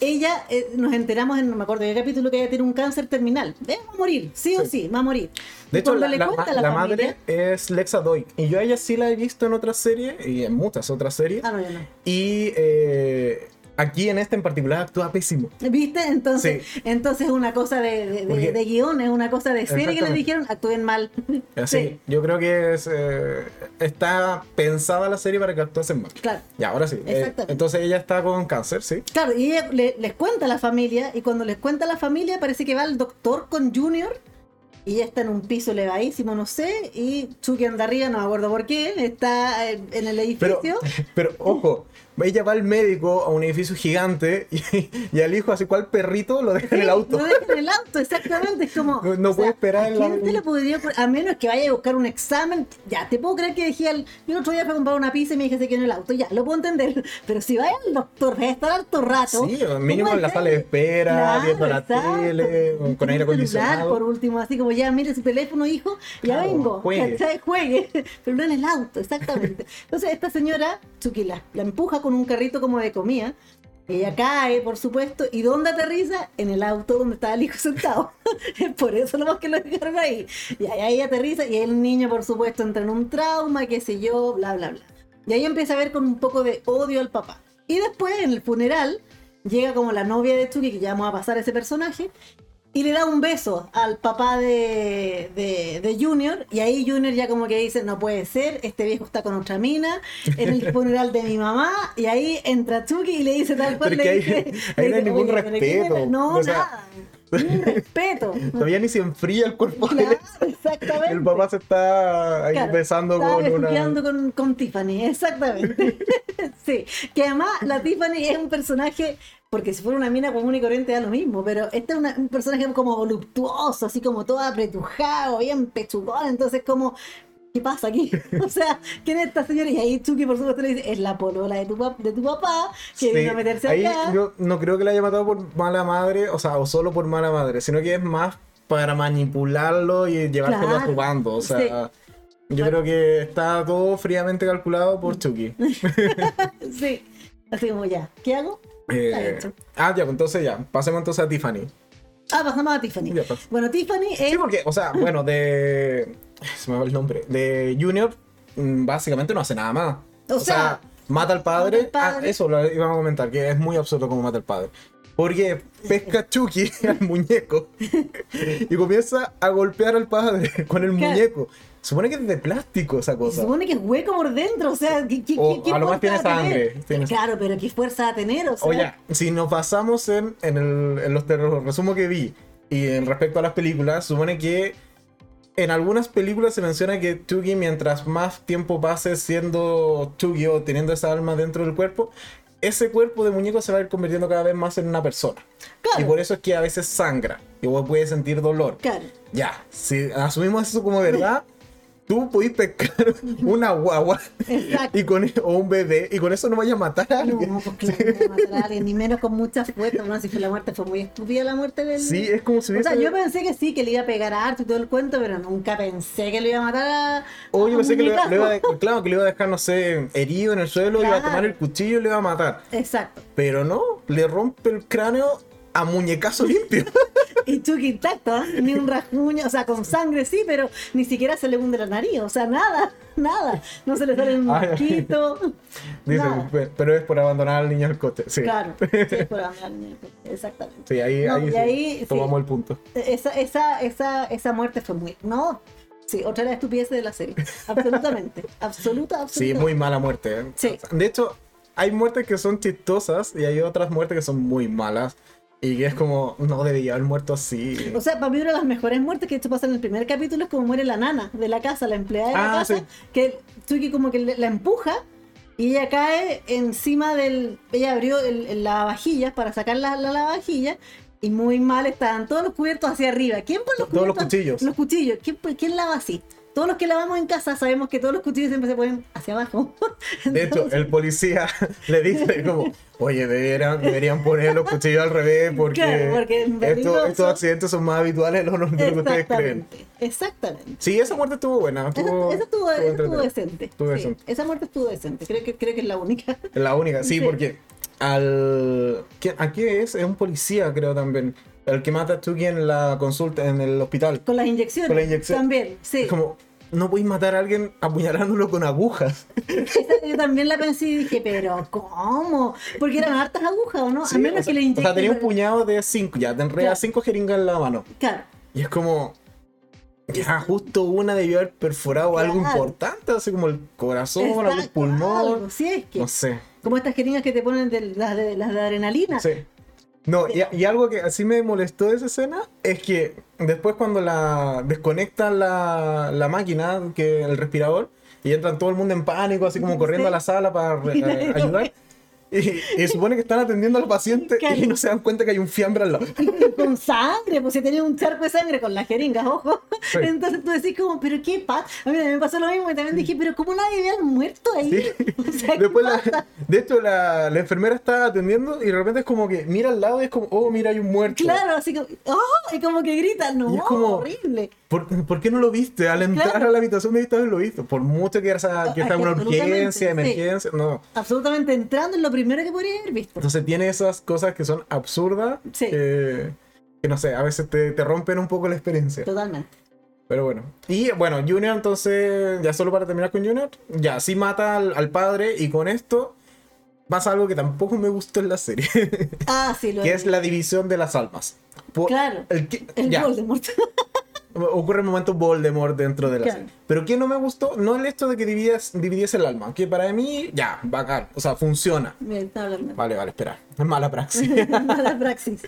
ella, eh, nos enteramos en, no me acuerdo de qué capítulo, que ella tiene un cáncer terminal. Eh, va a morir, sí, o Sí. sí, va a morir. De Y hecho, la, le madre es Lexa Doig. Y yo a ella sí la he visto en otras series y en muchas otras series. Ah, no, yo no. Y eh, aquí en este en particular actúa pésimo. ¿Viste? Entonces, entonces es una cosa de, de, de- de guion, es una cosa de serie que le dijeron, actúen mal. Así, Sí. yo creo que es, eh, está pensada la serie para que actuasen mal. Claro. Y ahora sí. eh, entonces ella está con cáncer, sí. Claro, y ella le- les cuenta a la familia, y cuando les cuenta a la familia, parece que va el doctor con Junior, y ella está en un piso elevadísimo, no sé, y Chucky anda arriba, no me acuerdo por qué, está en, en el Pero, edificio. [LAUGHS] pero ojo, ella va al médico a un edificio gigante y, y al hijo, así cual perrito, lo deja en el auto. Lo deja en el auto, exactamente. Es como. No- no puede esperar ¿a en la- te lo podría? A menos que vaya a buscar un examen. Ya, te puedo creer que dejé al. Yo el otro día fui a comprar una pizza y me dije quedó en el auto. Ya, lo puedo entender. [LAUGHS] Pero si vaya al doctor, vaya a estar harto rato. Sí, mínimo ¿cómo en la sala de espera, Claro, viendo la exacto. tele, con aire acondicionado. por último, así como ya, mire su teléfono, hijo, ya Claro, vengo. juegue. ¿cachai? [LAUGHS] Juegue. Pero no en el auto, exactamente. [LAUGHS] Entonces, esta señora, Chucky, la, la empuja con un carrito como de comida. Ella cae, por supuesto, y ¿dónde aterriza? En el auto donde estaba el hijo sentado. [LAUGHS] por eso lo más que lo dejaron ahí. Y ahí, ahí aterriza, y el niño, por supuesto, entra en un trauma, qué sé yo, bla, bla, bla. Y ahí empieza a ver con un poco de odio al papá. Y después, en el funeral, llega como la novia de Chucky, que ya vamos a pasar ese personaje, y le da un beso al papá de, de, de Junior, y ahí Junior ya como que dice, no puede ser, este viejo está con otra mina, en el [LAUGHS] funeral de mi mamá, y ahí entra Chucky y le dice tal cual, le dice, ahí no hay ningún "Oye, pero ¿qué respeto, No, o sea- nada, respeto. [LAUGHS] Todavía ni se enfría el cuerpo Claro, [LAUGHS] exactamente. El papá se está ahí Claro, besando con una. con, con Tiffany, exactamente. [LAUGHS] sí, que además la Tiffany es un personaje, porque si fuera una mina común y corriente da lo mismo, pero este es una- un personaje como voluptuoso, así como todo apretujado, bien pechugón, entonces como... ¿Qué pasa aquí? [LAUGHS] O sea, ¿quién es esta señora? Y ahí Chucky, por supuesto, le dice, es la polola de tu, de tu papá, que Sí, vino a meterse ahí acá. yo no creo que la haya matado por mala madre, o sea, o solo por mala madre, sino que es más para manipularlo y llevárselo a su Claro, bando. O sea, sí. yo creo que está todo fríamente calculado por Chucky. [LAUGHS] Sí, así como ya, ¿qué hago? Eh, ah, ya, pues entonces ya, pasemos entonces a Tiffany. Ah, pasamos a Tiffany. Ya, pues. Bueno, Tiffany es... Sí, porque, o sea, bueno, de. Se me va el nombre. De Junior, mm, básicamente no hace nada más. O sea, mata al padre. mata al padre. Ah, eso lo íbamos a comentar, que es muy absurdo como mata al padre. Porque pesca a Chucky [LAUGHS] al muñeco [LAUGHS] y comienza a golpear al padre [LAUGHS] con el Claro. muñeco. Supone que es de plástico esa cosa. supone que es hueco por dentro, o sea, ¿qué, qué, O qué- a lo más tiene sangre, tiene- Claro, pero ¿qué fuerza va a tener? O sea, Oye, si nos basamos en, en, el, en los terror resumo que vi y en respecto a las películas, supone que en algunas películas se menciona que Chucky, mientras más tiempo pase siendo Chucky o teniendo esa alma dentro del cuerpo, ese cuerpo de muñeco se va a ir convirtiendo cada vez más en una persona. claro, Y por eso es que a veces sangra y vos puedes sentir dolor. claro. Ya, si asumimos eso como verdad, [LAUGHS] tú podés pescar [LAUGHS] una guagua Exacto. y con, o un bebé y con eso no vayas a matar a alguien. No, pues claro, no matar a alguien, ni menos con mucha fuerza. No, si fue la muerte, fue muy estúpida la muerte del. Sí, es como si O hubiese... sea, yo pensé que sí, que le iba a pegar a Arthur y todo el cuento, pero nunca pensé que le iba a matar a. O yo a pensé que lo, iba- iba a, [LAUGHS] claro, que lo iba a dejar, no sé, herido en el suelo, iba a tomar Claro. el cuchillo y le iba a matar. Exacto. Pero no, le rompe el cráneo a muñecazo limpio. [LAUGHS] Y Chucky intacto, ¿eh? ni un rasguño, o sea, con sangre sí, pero ni siquiera se le hunde la nariz, o sea, nada, nada. No se le sale un [LAUGHS] mosquito. Dice, nada. "Pe- pero es por abandonar al niño al coche. Sí, Claro, [LAUGHS] sí, por hablar, exactamente. sí ahí, No, ahí y sí, ahí, sí. tomamos el punto. Esa, esa, esa, esa muerte fue muy. No. Sí, otra de las estupideces de la serie. Absolutamente. absoluta, absoluta. Sí, muy mala muerte. ¿eh? Sí. De hecho, hay muertes que son chistosas y hay otras muertes que son muy malas. Y que es como, no debería haber muerto así. O sea, para mí una de las mejores muertes que esto pasa en el primer capítulo es como muere la nana de la casa, la empleada de la Ah, casa, sí. que Chucky como que la empuja y ella cae encima del... Ella abrió el, el lavavajillas para sacar la, la lavavajilla y muy mal estaban todos los cubiertos hacia arriba. ¿Quién pone los Todos los cuchillos. Los cuchillos. ¿Quién, quién lava así? Todos los que lavamos en casa sabemos que todos los cuchillos siempre se ponen hacia abajo. [LAUGHS] De hecho, el policía [LAUGHS] le dice como, oye, deberían, deberían poner los cuchillos al revés porque, Claro, porque es estos, estos accidentes son más habituales de lo, que ustedes creen. Exactamente. Sí, esa muerte estuvo buena. Esa, Estuvo, esa estuvo, esa estuvo decente. Sí, decente. esa muerte estuvo decente. Creo que, creo que es la única. La única, sí, Sí. porque al... ¿quién- ¿A qué es? Es un policía, creo también. El que mata a Chucky en la consulta, en el hospital. Con las inyecciones. Con la inyección. También, sí. Es como, no podéis matar a alguien apuñalándolo con agujas. [LAUGHS] Yo también la pensé y dije, pero ¿cómo? Porque eran hartas agujas, ¿o no? Sí, a menos o sea, que le o inyecten. sea, tenía un puñado de cinco, ya, te enredas Claro. cinco jeringas en la mano. Claro. Y es como. Ya, justo una debió haber perforado algo importante, así como el corazón, algún Exacto, pulmón. algo, sí, es que. No sé. Como estas jeringas que te ponen de, las, de, las de adrenalina. Sí. No, y, y algo que así me molestó de esa escena es que después cuando la desconectan la, la máquina, que el respirador, y entran todo el mundo en pánico, así como corriendo Sí. a la sala para eh, [LAUGHS] ayudar. Y, y supone que están atendiendo al paciente Claro. y no se dan cuenta que hay un fiambre al lado. [LAUGHS] con sangre, pues si tenía un charco de sangre con las jeringas, ojo. Sí. Entonces tú decís como, pero qué pasa. A mí me pasó lo mismo y también dije, pero ¿cómo nadie había muerto ahí? Sí. [LAUGHS] O sea, ¿qué Después, la- de hecho, la, la enfermera está atendiendo y de repente es como que mira al lado y es como, oh, mira, hay un muerto. Claro, así como, ¡oh! Y como que gritan, no, Y es como- horrible. ¿Por, por qué no lo viste? Al entrar Claro. a la habitación debiste haberlo visto. Por mucho que, era, que Ah, está en una urgencia, sí. emergencia, no. Absolutamente entrando en lo primero que podría haber visto. Entonces tiene esas cosas que son absurdas, Sí. que, que no sé, a veces te, te rompen un poco la experiencia. Totalmente. Pero bueno. Y bueno, Junior entonces, ya solo para terminar con Junior, ya sí mata al, al padre y con esto pasa algo que tampoco me gustó en la serie, [LAUGHS] Ah, sí, lo que es la división de las almas. Por- Claro. el que- El ya, Voldemort. [LAUGHS] ocurre el momento Voldemort dentro de la Claro. serie. Pero que no me gustó, no el hecho de que dividies- dividiese el alma, que para mí, ya, bacán, o sea, funciona. Mira, está. Vale, vale, espera, es mala praxis. [LAUGHS] Mala praxis.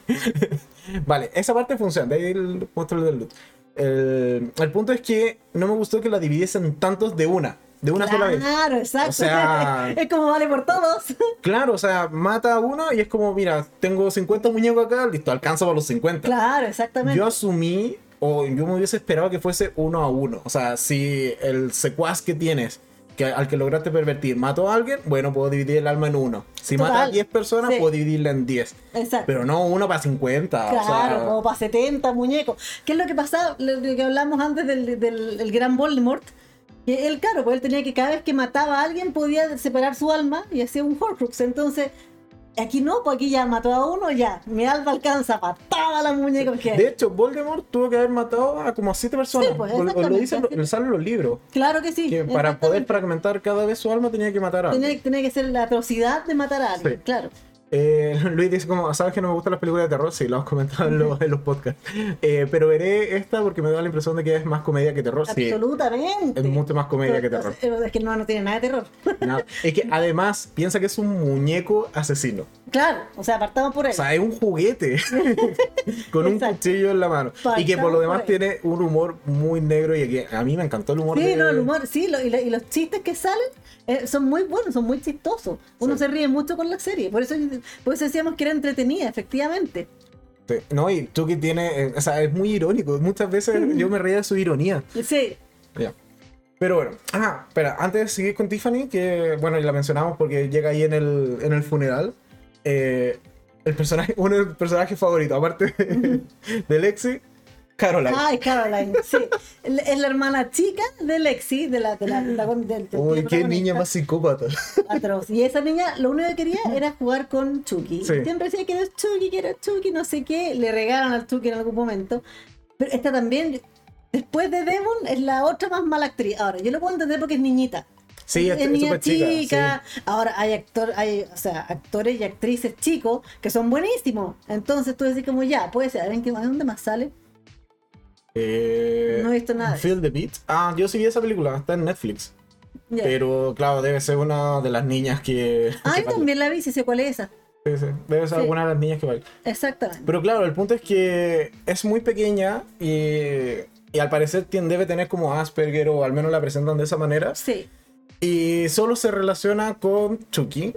Vale, esa parte funciona, de ahí el monstruo del loot. El, el punto es que no me gustó que la dividiesen tantos de una, de una sola vez. Claro, exacto. O sea- [LAUGHS] es como vale por todos. [LAUGHS] Claro, o sea, mata a uno y es como, mira, tengo 50 muñecos acá, listo, alcanza para los 50. Claro, exactamente. Yo asumí, o yo me hubiese esperado que fuese uno a uno. O sea, si el secuaz que tienes, que al que lograste pervertir, mató a alguien, bueno, puedo dividir el alma en uno. Si mata a Total, 10 personas, sí. puedo dividirla en 10. Exacto. Pero no uno para 50. Claro, o sea, como para 70 muñecos. ¿Qué es lo que pasaba? Lo que hablamos antes del, del- del gran Voldemort. Que él, claro, pues él tenía que cada vez que mataba a alguien podía separar su alma y hacía un Horcrux. Entonces, aquí no, pues aquí ya mató a uno, ya. Mi alma alcanza, pataba a la muñeca. porque- De hecho, Voldemort tuvo que haber matado a como a 7 personas. Sí, pues, O- o lo dicen, lo salen los libros. claro que sí. Que para poder fragmentar cada vez su alma tenía que matar a alguien. Tenía, tenía que ser la atrocidad de matar a alguien, Sí. claro. Eh, [LAUGHS] Luis dice como, ¿sabes que no me gustan las películas de terror? Sí, lo hemos comentado en los, en los podcasts. Eh, pero veré esta porque me da la impresión de que es más comedia que terror. Sí, Absolutamente. es mucho más comedia que terror. Es que no, no tiene nada de terror. Es que además piensa que es un muñeco asesino. Claro, o sea, apartamos por él. O sea, es un juguete [LAUGHS] con un cuchillo en la mano. Y que por lo demás por tiene un humor muy negro y que a mí me encantó el humor Sí, de... no, el humor, sí, lo- y, lo- y los chistes que salen eh, son muy buenos, son muy chistosos. Uno Sí. se ríe mucho con la serie, por eso, por eso decíamos que era entretenida, efectivamente. Sí. No, y Chucky tiene... eh, o sea, es muy irónico. Muchas veces yo me reía de su ironía. Sí. Pero bueno, ah, espera, antes de seguir con Tiffany, que bueno, y la mencionamos porque llega ahí en el, en el funeral. Eh, el personaje, [LAUGHS] uno de los personajes favoritos, aparte de, de Lexi, Caroline. ay, Caroline, sí. Es la hermana chica de Lexi, de la. De la, de la- del- Uy, qué niña más psicópata. atroz. Y esa niña lo único que quería era jugar con Chucky. Sí. Siempre decía que era Chucky, que era Chucky, no sé qué. Le regalan al Chucky en algún momento. Pero esta también, después de Devon, es la otra más mala actriz. Ahora, yo lo puedo entender porque es niñita. Sí, es, es niña chica. Ahora hay actor, hay, o sea, actores y actrices chicos que son buenísimos. Entonces tú decís como ya, puede ser, ¿en qué, ¿a dónde más sale? Eh, No he visto nada Feel the Beat. Ah, yo sí vi esa película, está en Netflix. Pero claro, debe ser una de las niñas que. [LAUGHS] Ah, yo [LAUGHS] también la vi, si sé cuál es esa. Sí, sí, Debe ser Sí. alguna de las niñas que baila. Exactamente. Pero claro, el punto es que es muy pequeña y, y al parecer tiene, debe tener como Asperger o al menos la presentan de esa manera. Sí. Y solo se relaciona con Chucky.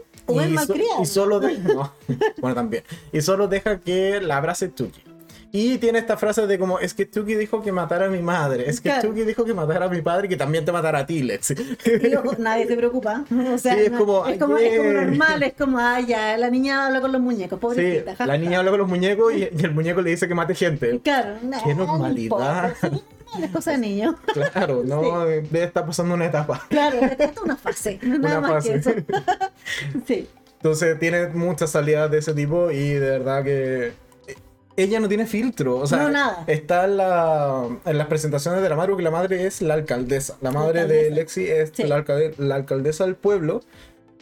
Y, solo de- no, [LAUGHS] bueno, también. Y solo deja que la abrace Chucky. Y tiene esta frase de como, es que Chucky dijo que matara a mi madre. Es que Claro. Chucky dijo que matara a mi padre y que también te matará a ti, Lex. Nadie se preocupa. [LAUGHS] O sea, Sí, es no- como, es como, es como normal, es como, ah, ya, la niña habla con los muñecos, Sí, pobrecita. ja, la niña habla con los muñecos y, y el muñeco le dice que mate gente. Claro, Qué no normalidad. sí, normal, Es cosa de [LAUGHS] niño. Claro, no debe estar pasando una etapa. Claro, esta es una fase, no nada Una más que eso. fase. [LAUGHS] sí, Entonces tiene muchas salidas de ese tipo y de verdad que ella no tiene filtro. O sea, No, nada. está en, la, en las presentaciones de la madre porque la madre es la alcaldesa. La madre de. Lexi es Sí. la, alcalde- la alcaldesa del pueblo.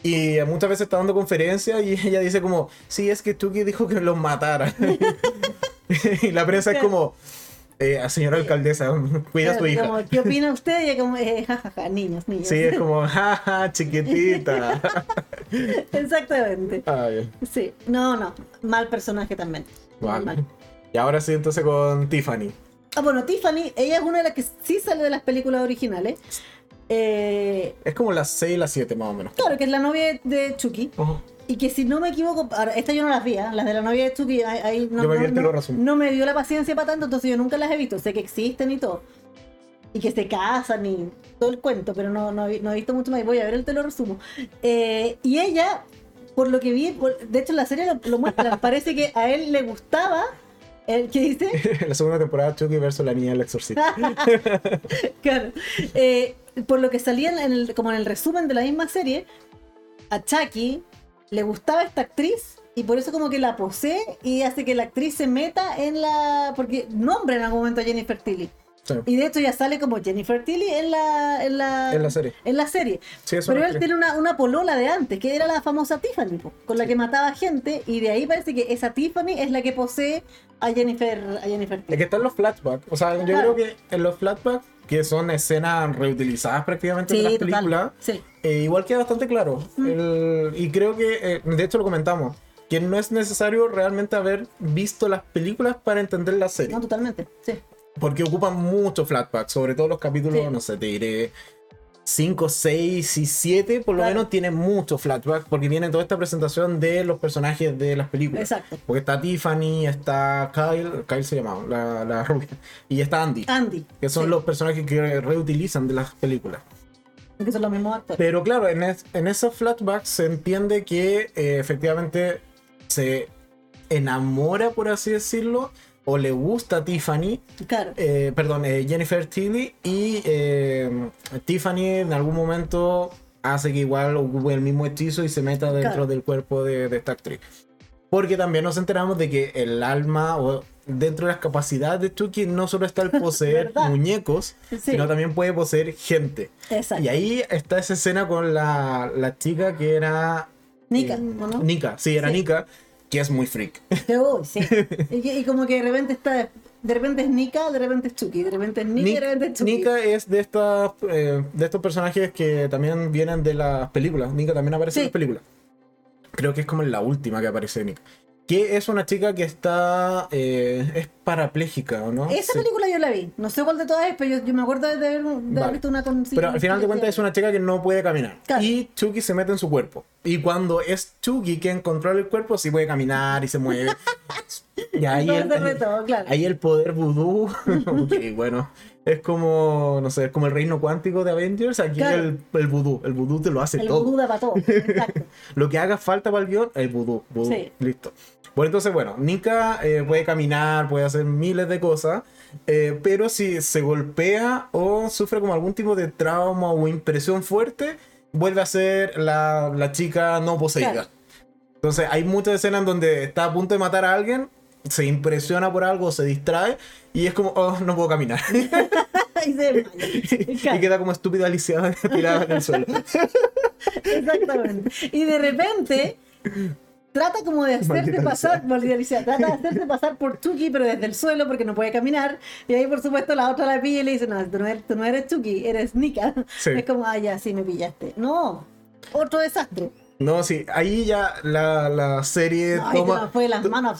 Y muchas veces está dando conferencias y [LAUGHS] ella dice como, sí, es que Chucky dijo que los matara. [LAUGHS] [LAUGHS] y la prensa es como, eh, señora alcaldesa, cuida a su hija. como, ¿Qué opina usted? Y ella como, eh, jajaja, niños, niños. Sí, es como, jaja, chiquitita. Exactamente. Ay, Sí, no, no, mal personaje también. Vale. Y ahora sí, entonces con Tiffany. Ah, bueno, Tiffany, ella es una de las que sí sale de las películas originales. Eh, Es como las 6 y las 7 más o menos. claro, que es la novia de Chucky. Y que si no me equivoco, ahora, esta yo no las vi, ¿ah? las de la novia de Chucky, ahí, no, Yo me vi no- no- no me dio la paciencia para tanto, entonces yo nunca las he visto, sé que existen y todo. Y que se casan y todo el cuento, pero no, no, he- visto mucho más. y Voy a ver el te lo resumo. Eh, y ella, por lo que vi, por- de hecho en la serie lo, lo muestran, [LAUGHS] parece que a él le gustaba, el que dice, [LAUGHS] la segunda temporada Chucky versus la niña del exorcista. [LAUGHS] claro, eh, por lo que salía en el, como en el resumen de la misma serie, a Chucky le gustaba esta actriz y por eso como que la posee y hace que la actriz se meta en la... porque nombra en algún momento a Jennifer Tilly. Sí, Y de hecho ya sale como Jennifer Tilly en la, en la, en la serie. en la serie. Sí, Pero él tiene una, una polola de antes, que era la famosa Tiffany, con la que mataba gente, y de ahí parece que esa Tiffany es la que posee a Jennifer, a Jennifer Es Tilly. que están los flashbacks. O sea, yo Claro. creo que en los flashbacks, que son escenas reutilizadas prácticamente de las películas, eh, igual queda bastante claro. Mm. El- y creo que, eh, de hecho lo comentamos, que no es necesario realmente haber visto las películas para entender la serie. No, totalmente. Sí. Porque ocupan mucho flashback, sobre todo los capítulos, Sí. no sé, te diré 5, 6 y 7, por lo Claro. menos tienen mucho flashback, porque tiene toda esta presentación de los personajes de las películas. Exacto. Porque está Tiffany, está Kyle, Kyle se llamaba, la, la rubia, y está Andy, Andy. que son sí, los personajes que reutilizan de las películas. Que son los mismos actores. Pero claro, en, es- en esos flashbacks se entiende que eh, efectivamente se enamora, por así decirlo, o le gusta a Tiffany, Claro. eh, perdón, eh, Jennifer Tilly, y eh, Tiffany en algún momento hace que igual ocupe el mismo hechizo y se meta dentro Claro. del cuerpo de, de esta actriz. Porque también nos enteramos de que el alma o dentro de las capacidades de Chucky no solo está el [LAUGHS] poseer muñecos, Sí. sino también puede poseer gente. Exacto. Y ahí está esa escena con la, la chica que era... Nika, eh, ¿o no? Nika, sí, era Sí. Nika, que es muy freak. [LAUGHS] Voy, sí. y, como que de repente está. De repente es Nika, de repente es Chucky. De repente es Nika, y de repente es Chucky. Nika es de estas eh, de estos personajes que también vienen de las películas. Nika también aparece en las películas. Creo que es como en la última que aparece Nika. Que es una chica que está. eh, es parapléjica, ¿o no? Esa Sí. película yo la vi. No sé cuál de todas es, pero yo, yo me acuerdo de haber, de haber Vale. visto una con. Pero al final de cuentas es una chica que no puede caminar. Claro. Y Chucky se mete en su cuerpo. Y cuando es Chucky quien controla el cuerpo, sí puede caminar y se mueve. y ahí No, el, todo, claro. ahí el poder vudú. [LAUGHS] ok, bueno. Es como, no sé, es como el reino cuántico de Avengers. Aquí Claro. el, el vudú. El vudú te lo hace El todo. vudú da para todo. [LAUGHS] Exacto. Lo que haga falta para el guion, el vudú. vudú. Sí. Listo. Bueno, entonces, bueno, Nika eh, puede caminar, puede hacer miles de cosas, eh, pero si se golpea o sufre como algún tipo de trauma o impresión fuerte, vuelve a ser la, la chica no poseída. Claro. Entonces, hay muchas escenas en donde está a punto de matar a alguien, se impresiona por algo, se distrae y es como, oh, no puedo caminar. [LAUGHS] y [LAUGHS] y queda como estúpida lisiada [LAUGHS] tirada en el suelo. Exactamente. Y de repente trata como de Maldita pasar, maldita Alicia, trata de hacerse pasar por Chucky, pero desde el suelo porque no puede caminar. Y ahí, por supuesto, la otra la pilla y le dice, no, tú no eres, tú no eres Chucky, eres Nika. Sí. Es como, ah, ya, sí, me pillaste. No, otro desastre. No, sí, ahí ya la, la serie No, toma, fue las manos,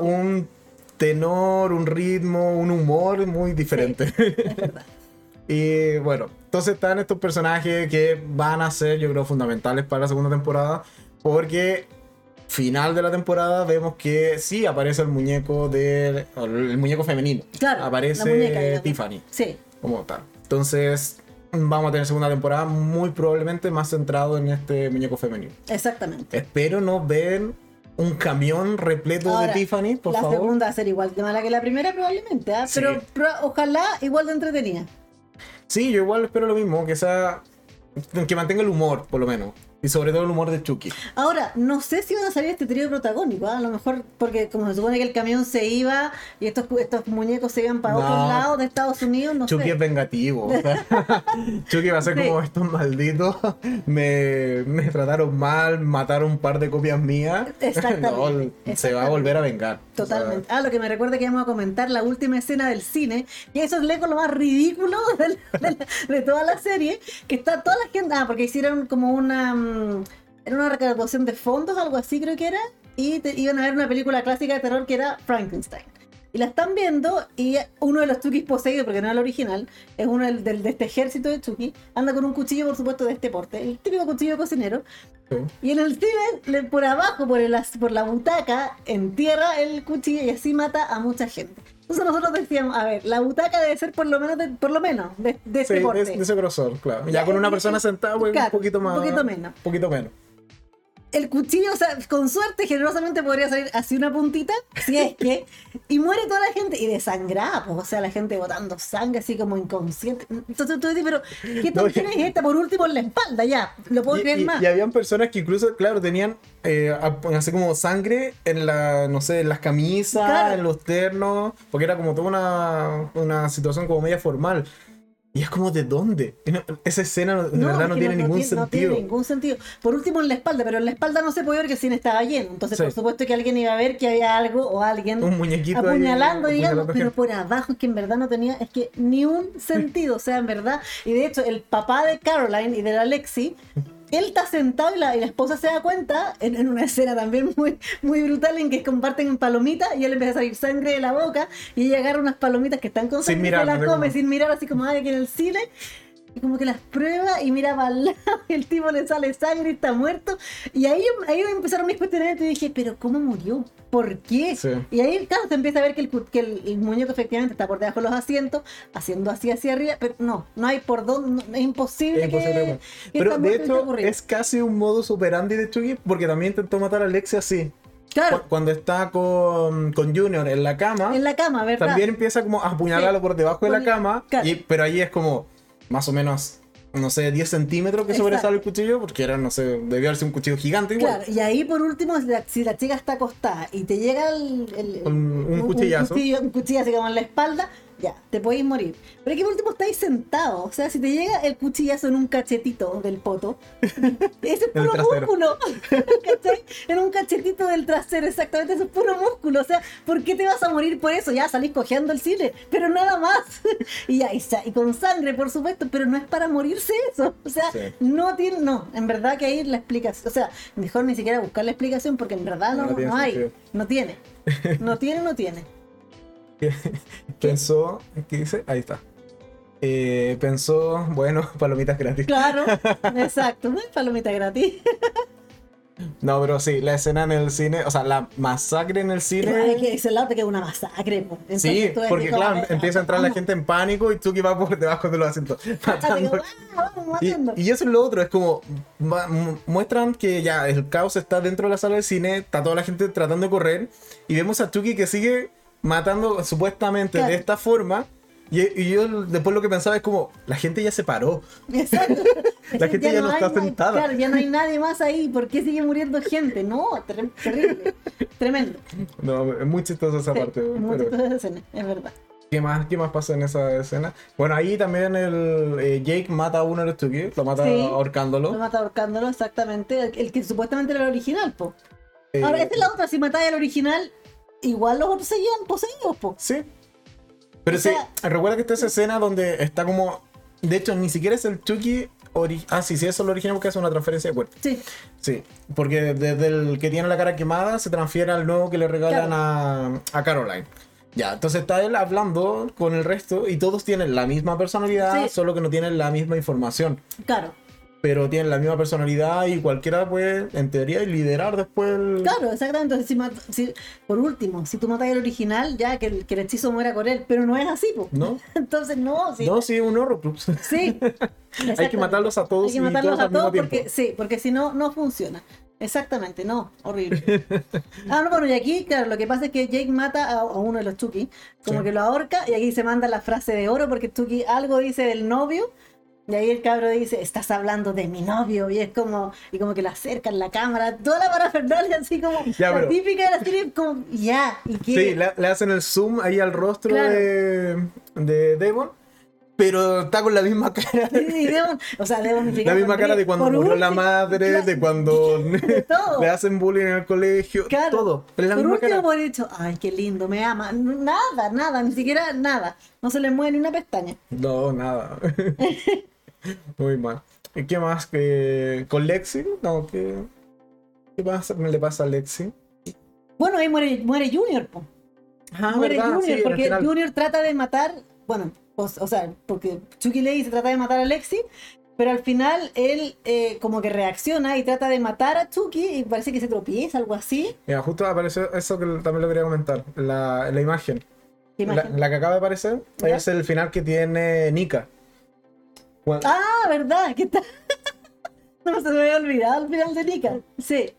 un tenor, un ritmo, un humor muy diferente. Es verdad. [LAUGHS] y bueno, entonces están estos personajes que van a ser, yo creo, fundamentales para la segunda temporada. Porque final de la temporada vemos que sí aparece el muñeco del el muñeco femenino. Claro, aparece la muñeca. Tiffany Sí, como tal. Entonces vamos a tener segunda temporada muy probablemente más centrado en este muñeco femenino. exactamente. Espero no ver un camión repleto Ahora, de Tiffany, por la favor. segunda va a ser igual de mala que la primera, probablemente, ¿ah? Sí. pero, pero ojalá igual de entretenida. Sí, yo igual espero lo mismo, que sea que mantenga el humor, por lo menos. Y sobre todo el humor de Chucky. Ahora, no sé si van a salir este trío protagónico, ¿ah? a lo mejor porque como se supone que el camión se iba y estos, estos muñecos se iban para No. otros lados de Estados Unidos, no Chucky sé. es vengativo. o [LAUGHS] sea, Chucky va a ser Sí. como estos malditos. Me, me trataron mal, mataron un par de copias mías. [LAUGHS] Exactamente, No, se va a volver a vengar. O sea, Totalmente. Ah, lo que me recuerda que vamos a comentar la última escena del cine, y eso es lejos lo más ridículo [LAUGHS] de, la- de la- de toda la serie, que está toda la gente, ah, porque hicieron como una, mm, era una recaudación de fondos, algo así creo que era, y te- iban a ver una película clásica de terror que era Frankenstein. Y la están viendo y uno de los Chucky poseídos, porque no es el original, es uno del, del- de este ejército de Chucky, anda con un cuchillo, por supuesto, de este porte, el típico cuchillo de cocinero, sí. y en el cine, por abajo, por, el, por la butaca, entierra el cuchillo y así mata a mucha gente. Entonces nosotros decíamos, a ver, la butaca debe ser por lo menos de, por lo menos de, de Sí, este de, porte. de ese grosor, claro. Ya Ya, con una persona sentada, pues, claro, un poquito más. un poquito menos. Un poquito menos. El cuchillo, o sea, con suerte, generosamente podría salir así una puntita, si es que, y muere toda la gente, y desangrada, pues, o sea, la gente botando sangre así como inconsciente. Entonces tú dices, pero, ¿qué No, es esta? Por último en la espalda, ya, lo puedo Y, creer y- más. y habían personas que incluso, claro, tenían eh, ap- así como sangre en la, no sé, en las camisas, Claro. en los ternos, porque era como toda una, una situación como media formal. Y es como, ¿de dónde? No- esa escena no- de verdad es no tiene ningún no sentido. tiene ningún sentido. Por último en la espalda, pero en la espalda no se podía ver que el cine estaba lleno. Entonces, Sí. por supuesto que alguien iba a ver que había algo o alguien Un muñequito ahí apuñalando, digamos, apuñalando pero por abajo es que en verdad no tenía, es que ni un sentido, o sea, en verdad. Y de hecho, el papá de Caroline y de la Lexi, él está sentado y la, y la esposa se da cuenta en, en una escena también muy, muy brutal en que comparten palomitas y él empieza a salir sangre de la boca y ella agarra unas palomitas que están con Sin sangre y se las come sin mirar así como hay aquí en el cine y como que las prueba y mira para el [LAUGHS] lado y el tipo le sale sangre y está muerto. Y ahí, ahí empezaron mis cuestionamientos y dije, pero ¿cómo murió? ¿Por qué? Sí. Y ahí, claro, se empieza a ver que el, que el, el muñeco efectivamente está por debajo de los asientos, haciendo así hacia arriba, pero no, no hay por dónde, no- es imposible, Es imposible, que, bueno. que Pero de hecho, es casi un modus operandi de Chucky, porque también intentó matar a Alexia así. Claro, Cu- Cuando está con, con Junior en la cama, en la cama, ¿verdad? también empieza como a apuñalarlo Sí. por debajo de la cama, claro. y, pero ahí es como más o menos, no sé, 10 centímetros que sobresale el cuchillo, porque era, no sé, debió sido un cuchillo gigante igual. Claro, y ahí por último, si la, chica está acostada y te llega el, el- Un- un cuchillazo. Un, cuchillo, un cuchillazo como en la espalda, ya, te podéis morir. Pero aquí por último estáis sentados. O sea, si te llega el cuchillazo en un cachetito del poto, [LAUGHS] ese es puro músculo. [LAUGHS] ¿Cachai? En un cachetito del trasero, exactamente, eso es puro músculo. O sea, ¿por qué te vas a morir por eso? Ya salís cojeando el cine, pero nada más. [LAUGHS] y ya, y, y con sangre, por supuesto, pero no es para morirse eso. O sea, Sí. no tiene, no, en verdad que ahí la explicación, o sea, mejor ni siquiera buscar la explicación porque en verdad No, no, no tiene no hay, no tiene, no tiene, no tiene. [LAUGHS] Pensó, ¿qué dice? Ahí está. Eh, pensó, bueno, [LAUGHS] palomitas gratis. Claro, [LAUGHS] exacto, muy palomita gratis. No, pero sí, la escena en el cine, o sea, la masacre en el cine. que ese lado te queda una masacre. po. Sí, porque que claro, "Ah, empieza a entrar la vamos". gente en pánico y Chucky va por debajo de los asientos Ah, matando. "Ah, Y, matando". y eso es lo otro, es como muestran que ya el caos está dentro de la sala de cine, está toda la gente tratando de correr y vemos a Chucky que sigue matando supuestamente Claro. de esta forma. Y, y yo después lo que pensaba es como, la gente ya se paró. Exacto. [LAUGHS] La gente ya no está hay nadie- sentada. Claro, ya no hay nadie más ahí. ¿Por qué sigue muriendo gente? No, ter- terrible. Tremendo. No, es muy chistosa esa Sí, parte. es muy pero- chistosa esa escena, es verdad. ¿Qué más, ¿Qué más pasa en esa escena? Bueno, ahí también el eh, Jake mata a uno de los Chucky, lo mata Sí. ahorcándolo. Lo mata ahorcándolo, exactamente. El, el que supuestamente era el original, po. Eh, Ahora, esta es la otra, si matáis al original, igual los otros seguían poseídos, po. Sí. Pero O sí, sea- recuerda que está esa escena donde está como. De hecho, ni siquiera es el Chucky. ori- Ah, sí, sí, eso es lo original porque hace una transferencia de cuerpo. Sí, Sí, porque desde el que tiene la cara quemada se transfiere al nuevo que le regalan a, a Caroline. Ya, entonces está él hablando con el resto y todos tienen la misma personalidad, Sí. solo que no tienen la misma información. claro. Pero tienen la misma personalidad y cualquiera puede, en teoría, liderar después el... Claro, exactamente. Entonces, si si- por último, si tú matas al original, ya que el, que el hechizo muera con él, pero no es así, po. ¿No? [LAUGHS] Entonces, no, sí. No, sí, un Horrocrux. Sí. [LAUGHS] Hay que matarlos a todos Hay que y matarlos todos a todos tiempo. porque, sí, porque si no, no funciona. Exactamente, no, horrible. ah, no, bueno, y aquí, claro, lo que pasa es que Jake mata a, a uno de los Chucky, como Sí. que lo ahorca, y aquí se manda la frase de oro porque Chucky algo dice del novio, y ahí el cabro dice, estás hablando de mi novio, y es como, y como que le acercan la cámara, toda la parafernalia así como, Ya, la pero- típica de la serie, como, ya, y que... Sí, le, le hacen el zoom ahí al rostro Claro. de, de Devon, pero está con la misma cara. y Devon- o sea, Devon ni La misma cara de cuando murió la madre, de cuando [LAUGHS] todo. le hacen bullying en el colegio, Claro. todo. Es la Por misma último, cara. por dicho, ay, qué lindo, me ama. Nada, nada, ni siquiera nada. No se le mueve ni una pestaña. No, nada. [LAUGHS] Muy mal. ¿Y qué más? que ¿Con Lexi? No, ¿qué, qué pasa? le pasa a Lexi? Bueno, ahí muere, muere Junior, po. Ah, muere verdad, Junior, sí, porque. Junior trata de matar, bueno, o, o sea, porque Chucky Lady se trata de matar a Lexi, pero al final él eh, como que reacciona y trata de matar a Chucky y parece que se tropieza, algo así. Mira, justo apareció eso que también lo quería comentar. La, la imagen. ¿Qué La, que acaba de aparecer ¿Ya? es el final que tiene Nika. Cuando- Ah, ¿verdad? ¿Qué tal? [LAUGHS] no se me había olvidado el final de Nika. Sí.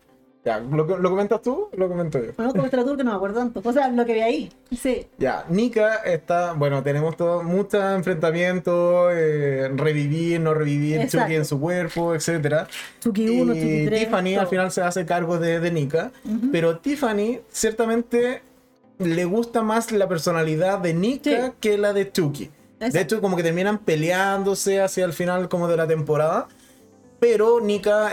Ya, ¿lo, lo comentas tú? Lo comento yo. Bueno, como tú que no me acuerdo tanto. O sea, lo que vi ahí. Sí. Ya, Nika está, bueno, tenemos todo, muchos enfrentamientos, eh, revivir, no revivir, Exacto. Chucky en su cuerpo, etcétera. Chucky 1, y Chucky 3. Tiffany al final se hace cargo de, de Nika, pero Tiffany ciertamente le gusta más la personalidad de Nika Sí. que la de Chucky. De Exacto. hecho, como que terminan peleándose hacia el final como de la temporada. Pero Nika,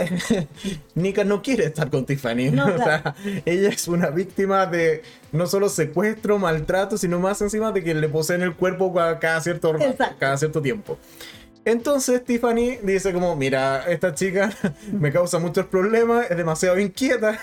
[LAUGHS] Nika no quiere estar con Tiffany. No, [LAUGHS] o claro. sea, ella es una víctima de no solo secuestro, maltrato, sino más encima de que le poseen el cuerpo ca- cada cierto, Exacto. cada cierto tiempo. Entonces Tiffany dice como, mira, esta chica [LAUGHS] me causa muchos problemas, es demasiado inquieta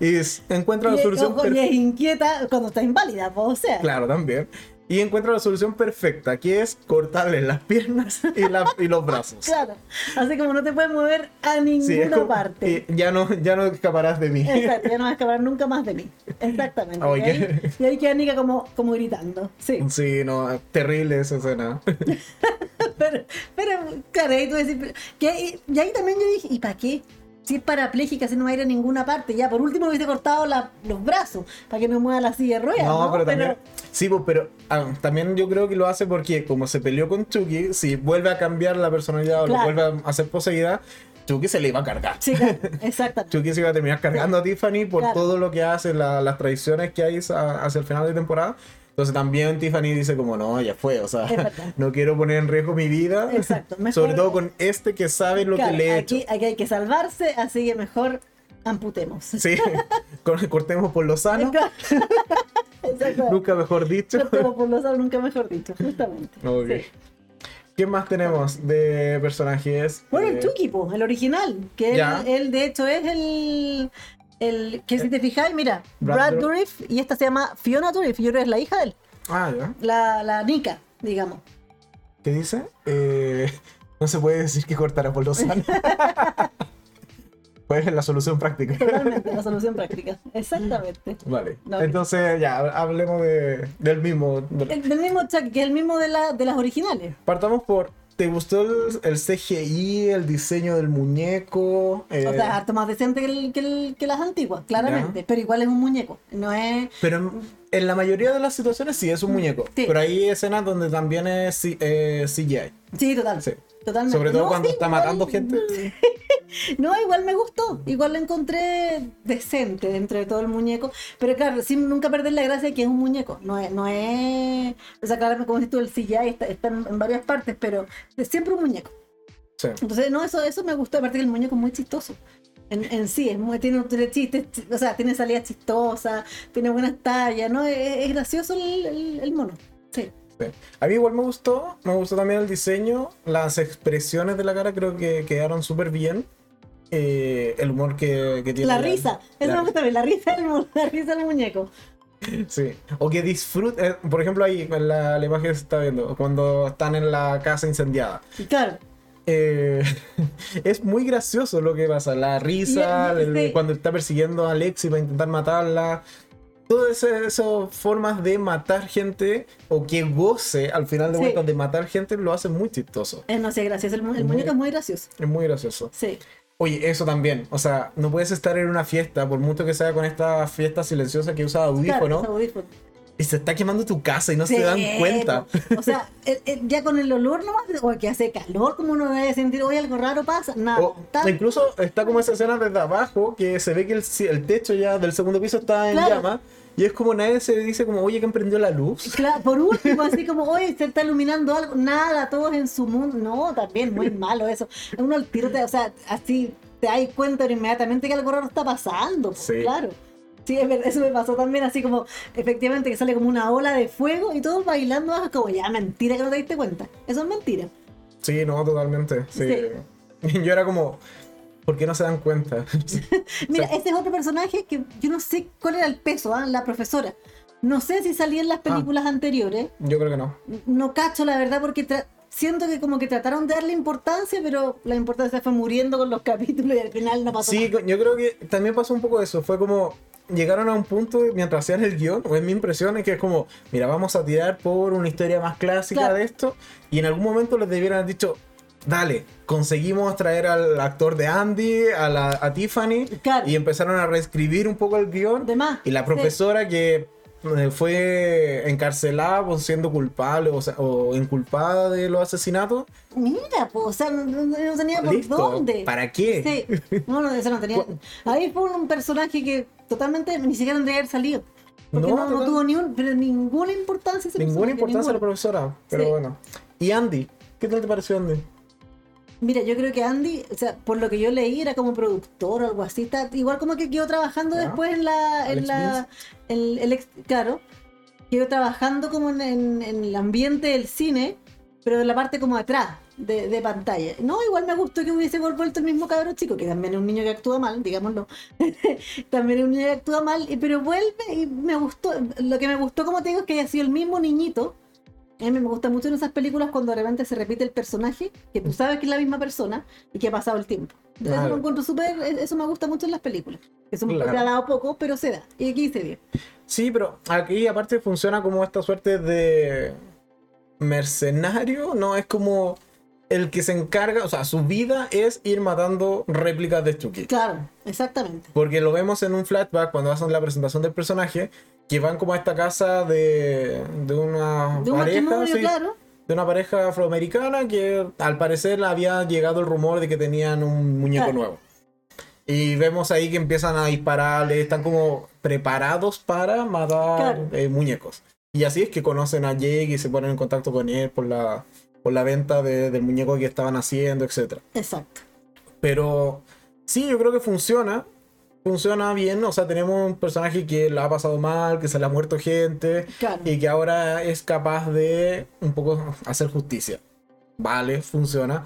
y encuentra la Y, solución ojo, y perfecta. es inquieta cuando está inválida, po, o sea. Claro, también. Y encuentra la solución perfecta, que es cortarle las piernas y, la- y los brazos. [LAUGHS] Claro. Así como no te puedes mover a ninguna Sí, como- parte. ya no, ya no escaparás de mí. Exacto, ya no vas a escapar [LAUGHS] nunca más de mí. Exactamente. Y, ahí, qué- y ahí queda Nika como, como gritando. Sí. Sí, no, terrible esa escena. [LAUGHS] Pero, pero claro, ahí tú decís, y ahí también yo dije, ¿y para qué? Si es parapléjica, si no va a ir a ninguna parte, ya por último hubiese cortado la- los brazos para que no mueva la silla de ruedas. No, No, pero también. Sí, pues, pero ah, también yo creo que lo hace porque, como se peleó con Chucky, si vuelve a cambiar la personalidad o lo Claro. vuelve a hacer poseída, Chucky se le iba a cargar. Sí, claro, [LAUGHS] exactamente. Chucky se iba a terminar cargando a Tiffany por Claro. todo lo que hace, la- las traiciones que hay hacia el final de temporada. Entonces también Tiffany dice como, no, ya fue, o sea, [LAUGHS] no quiero poner en riesgo mi vida. Exacto, [LAUGHS] mejor- Sobre todo con este que sabe lo Claro, que le he hecho. aquí, hay que salvarse, así que mejor amputemos. Sí, [LAUGHS] Cor- cortemos por lo sano, nunca mejor dicho. Cortemos por los lados, nunca mejor dicho, justamente. Ok. Sí. ¿Qué más tenemos de personajes? Bueno, el Eh, Chucky, po, el original, que él, de hecho es el, el que si te fijáis, mira, Brad Brad, Dourif. Y esta se llama Fiona Dourif, yo creo que es la hija de él, Ah, ya. la, la Nika, digamos. ¿Qué dice? Eh, [LAUGHS] no se puede decir que cortará por lo sano. [LAUGHS] pues es la solución práctica. Totalmente, la solución práctica. Exactamente. Vale. No, Entonces, ya, hablemos de, del mismo. El, del mismo Chucky, que es el mismo de, la, de las originales. Partamos por. ¿Te gustó el, el CGI, el diseño del muñeco? Eh, O sea, harto más decente que, el- que, el- que las antiguas, claramente. Pero igual es un muñeco. No es. pero en, en la mayoría de las situaciones sí es un muñeco. Sí. Pero hay escenas donde también es eh, CGI. Sí, total. Sí. Totalmente. Sobre todo No, cuando sí, está matando gente. [LAUGHS] [LAUGHS] No, igual me gustó. Igual lo encontré decente dentro de todo el muñeco. Pero claro, sin nunca perder la gracia de que es un muñeco. No es. No es o sea, claro, como dices tú, el CGI está, está en, varias partes, pero es siempre un muñeco. Sí. Entonces, no, eso, eso me gustó. Aparte que el muñeco es muy chistoso. En, en sí, es muy, tiene, tiene chistes, chi- o sea, tiene salidas chistosas, tiene buenas tallas, ¿no? Es, es gracioso el, el- el mono. Sí. Sí. A mí igual me gustó, me gustó también el diseño, las expresiones de la cara creo que quedaron súper bien. Eh, el humor que, que tiene. La risa, eso la- me gusta la risa del, la risa del muñeco. Sí. O que disfrute, eh, por ejemplo ahí en la, la imagen que se está viendo, cuando están en la casa incendiada. Claro, Eh, [LAUGHS] es muy gracioso lo que pasa, la risa, el- sí. cuando está persiguiendo a Alexi para intentar matarla. Todas esas formas de matar gente o que goce al final de Sí. cuentas de matar gente lo hace muy chistoso. es no sé, gracioso. El, mu- el Muy- muñeco es muy gracioso. Es muy gracioso. Sí. Oye, eso también. O sea, no puedes estar en una fiesta, por mucho que sea con esta fiesta silenciosa que usa audífono, Claro, y se está quemando tu casa y no Sí, se dan cuenta. O sea, el- [LAUGHS] el- ya con el olor nomás, o que hace calor, como uno a sentir, oye, algo raro pasa. Nada. O Está- incluso está como esa escena desde abajo que se ve que el, el techo ya del segundo piso está en Claro. llama y es como nadie se dice como, oye, ¿quién prendió la luz? Claro, por último, así como, oye, se está iluminando algo, nada, todos en su mundo. No, también muy malo eso. Uno al tiro, o sea, así te das cuenta inmediatamente que algo raro está pasando. pues, Sí. Claro. Sí, es verdad, eso me pasó también, así como, efectivamente, que sale como una ola de fuego y todos bailando, ah, como, ya, mentira que no te diste cuenta. Eso es mentira. Sí, no, totalmente. Sí. Sí. [LAUGHS] Yo era como, ¿por qué no se dan cuenta? [LAUGHS] [LAUGHS] Mira, Sí. este es otro personaje que yo no sé cuál era el peso, ¿ah? la profesora. No sé si salía en las películas anteriores. Yo creo que no. No cacho, la verdad, porque siento que como que trataron de darle importancia, pero la importancia fue muriendo con los capítulos y al final no pasó Sí, nada. yo creo que también pasó un poco eso. Fue como, llegaron a un punto mientras hacían el guion, o es mi impresión, es que es como, mira, vamos a tirar por una historia más clásica Claro. de esto, y en algún momento les debieran haber dicho, dale, conseguimos traer al actor de Andy, a, la, a Tiffany, Claro. y empezaron a reescribir un poco el guion. De más. Y la Sí. profesora que eh, fue encarcelada por siendo culpable o, sea, o inculpada de los asesinatos, Mira, pues, o sea, no, tenía por listo. dónde. ¿Para qué? Sí, no, no, eso no tenía. Ahí fue un personaje que totalmente ni siquiera tendría que haber salido. Porque No, no, no total- tuvo ni un, pero ninguna importancia ese Ninguna importancia a la profesora, pero Sí. bueno. ¿Y Andy? ¿Qué tal te pareció Andy? Mira, yo creo que Andy, o sea, por lo que yo leí, era como productor o algo así. Está, igual como que quedó trabajando después en la. En la el, el ex- claro, quedó trabajando como en, en- en el ambiente del cine, pero en la parte como atrás de, de pantalla. No, igual me gustó que hubiese vuelto el mismo cabro chico, que también es un niño que actúa mal, digámoslo. [LAUGHS] también es un niño que actúa mal, pero vuelve y me gustó. Lo que me gustó, como te digo, es que haya sido el mismo niñito. A mí me gusta mucho en esas películas cuando de repente se repite el personaje, que tú sabes que es la misma persona y que ha pasado el tiempo. Eso Claro. lo encuentro súper, eso me gusta mucho en las películas. Eso Claro. se ha dado poco, pero se da. Y aquí se dio. Sí, pero aquí aparte funciona como esta suerte de mercenario, ¿no? Es como el que se encarga, o sea, su vida es ir matando réplicas de Chucky. Claro, exactamente. Porque lo vemos en un flashback cuando hacen la presentación del personaje, que van como a esta casa de, de una De pareja, sí, claro. de una pareja afroamericana que al parecer había llegado el rumor de que tenían un muñeco Claro. nuevo. Y vemos ahí que empiezan a dispararle, están como preparados para matar Claro. eh, muñecos. Y así es que conocen a Jake y se ponen en contacto con él por la, por la venta de- del muñeco que estaban haciendo, etc. Exacto. Pero sí, yo creo que funciona. Funciona bien. O sea, tenemos un personaje que la ha pasado mal, que se le ha muerto gente Claro. y que ahora es capaz de un poco hacer justicia. Vale, funciona.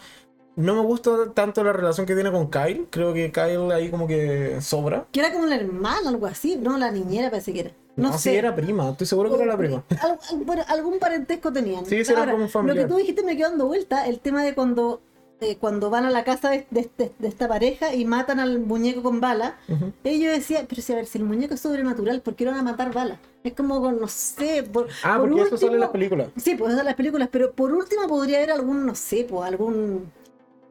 No me gusta tanto la relación que tiene con Kyle. Creo que Kyle ahí como que sobra. Que era como la hermana, algo así, ¿no? La niñera parece que era. No, No, sé. sí, era prima. Estoy seguro que era la prima. Al- bueno, algún parentesco tenían. Sí, sí, era como un familiar. Lo que tú dijiste me quedó dando vuelta, el tema de cuando, eh, cuando van a la casa de, de- de- de esta pareja y matan al muñeco con bala. Ellos decían, pero si a ver, si el muñeco es sobrenatural, ¿por qué no van a matar balas? Es como, con, no sé, por, Ah, por porque eso sale en último- las películas. Sí, pues esas son las películas, pero por último podría haber algún, no sé, pues algún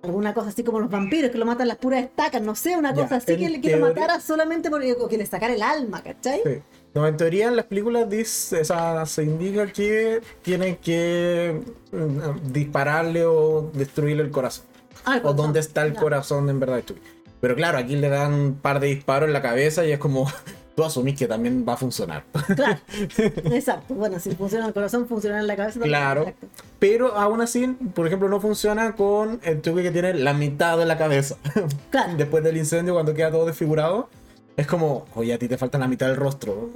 alguna cosa así como los vampiros que lo matan las puras estacas, no sé, una Ya, cosa así en que, que lo matara solamente porque que le sacara el alma, ¿cachai? Sí. No, en teoría en las películas dice, o sea, se indica que tienen que mm, dispararle o destruirle el corazón. Ah, el o dónde está el Ya. corazón en verdad. Pero claro, aquí le dan un par de disparos en la cabeza y es como, [LAUGHS] tú asumís que también va a funcionar. Claro. [LAUGHS] Exacto. Bueno, si funciona el corazón, funciona en la cabeza. también. Claro. Exacto. Pero aún así, por ejemplo, no funciona con el Chucky que tiene la mitad de la cabeza. Claro. [LAUGHS] Después del incendio, cuando queda todo desfigurado, es como, oye, a ti te falta la mitad del rostro.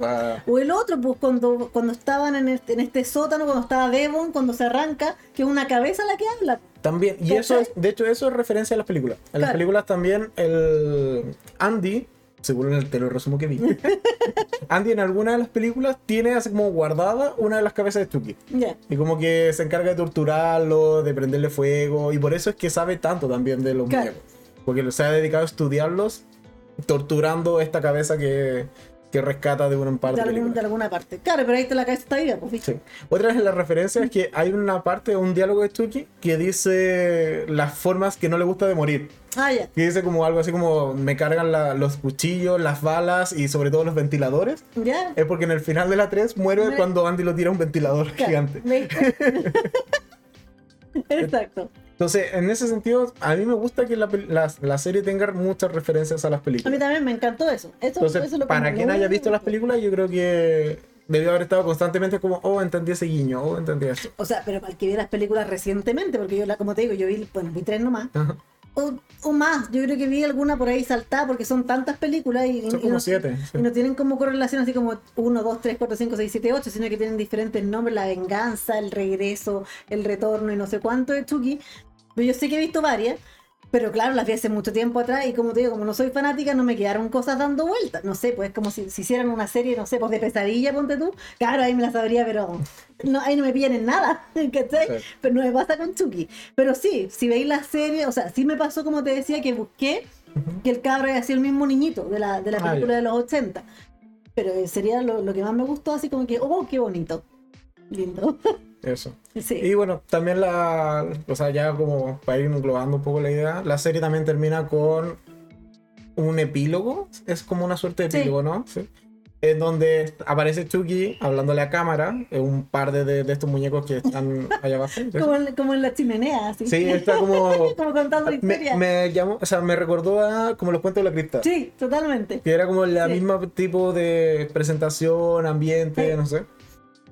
o el otro, pues cuando, cuando estaban en este, en este sótano, cuando estaba Devon, cuando se arranca, que es una cabeza la que habla. También, y eso es, de hecho, eso es referencia a las películas. En las películas también, el Andy, según el te lo resumo que vi, [LAUGHS] Andy en alguna de las películas tiene así como guardada una de las cabezas de Chucky. Ya. Y como que se encarga de torturarlo, de prenderle fuego, y por eso es que sabe tanto también de los Claro. muñecos. Porque se ha dedicado a estudiarlos, torturando esta cabeza que, que rescata de una parte De, algún- alguna parte. Claro, pero ahí está la cabeza está viva, pues. Sí. Otra de las referencias es que hay una parte, un diálogo de Chucky que dice las formas que no le gusta de morir. Ah, ya. Que dice como algo así como me cargan la- los cuchillos, las balas y sobre todo los ventiladores. ¿Ya? Es porque en el final de la 3 muere cuando Andy lo tira a un ventilador Claro, gigante. ¿viste? [LAUGHS] [LAUGHS] Exacto. Entonces, en ese sentido, a mí me gusta que la, la- la serie tenga muchas referencias a las A mí películas. también me encantó eso. Eso, Entonces, eso es lo para quien haya visto las películas, yo creo que debió haber estado constantemente como, oh, entendí ese guiño, oh, entendí esto. O sea, pero para el que vi las películas recientemente, porque yo, la, como te digo, yo vi, bueno, vi tres nomás. Ajá. O, o más, yo creo que vi alguna por ahí saltada porque son tantas películas y, Son y como no, siete, sí. y no tienen como correlación así como 1, 2, 3, 4, 5, 6, 7, 8, sino que tienen diferentes nombres, la venganza, el regreso, el retorno y no sé cuánto de Chucky. Pero yo sé que he visto varias, pero claro, las vi hace mucho tiempo atrás y como te digo, como no soy fanática, no me quedaron cosas dando vueltas. No sé, pues es como si, si hicieran una serie, no sé, pues de pesadilla, ponte tú. Claro, ahí me la sabría, pero no, ahí no me pillan en nada, [LAUGHS] ¿cachai? Sí. Pero no me pasa con Chucky. Pero sí, si veis la serie, o sea, sí me pasó como te decía que busqué que el cabro haya sido el mismo niñito de la, de la Ah, película ya. de los 80. Pero eh, sería lo, lo que más me gustó, así como que, oh, qué bonito. Lindo. Eso. Sí. Y bueno, también la. O sea, ya como para ir englobando un poco la idea, la serie también termina con un epílogo. Es como una suerte de Sí. epílogo, ¿no? Sí. En donde aparece Chucky hablándole a cámara, eh, un par de, de- de estos muñecos que están [LAUGHS] allá abajo. Como en, como en la chimenea, así. Sí, está como. [LAUGHS] como contando la historia. Me, me llamó, o sea, me recordó a como los cuentos de la cripta. Sí, totalmente. Que era como la Sí. misma tipo de presentación, ambiente, no sé.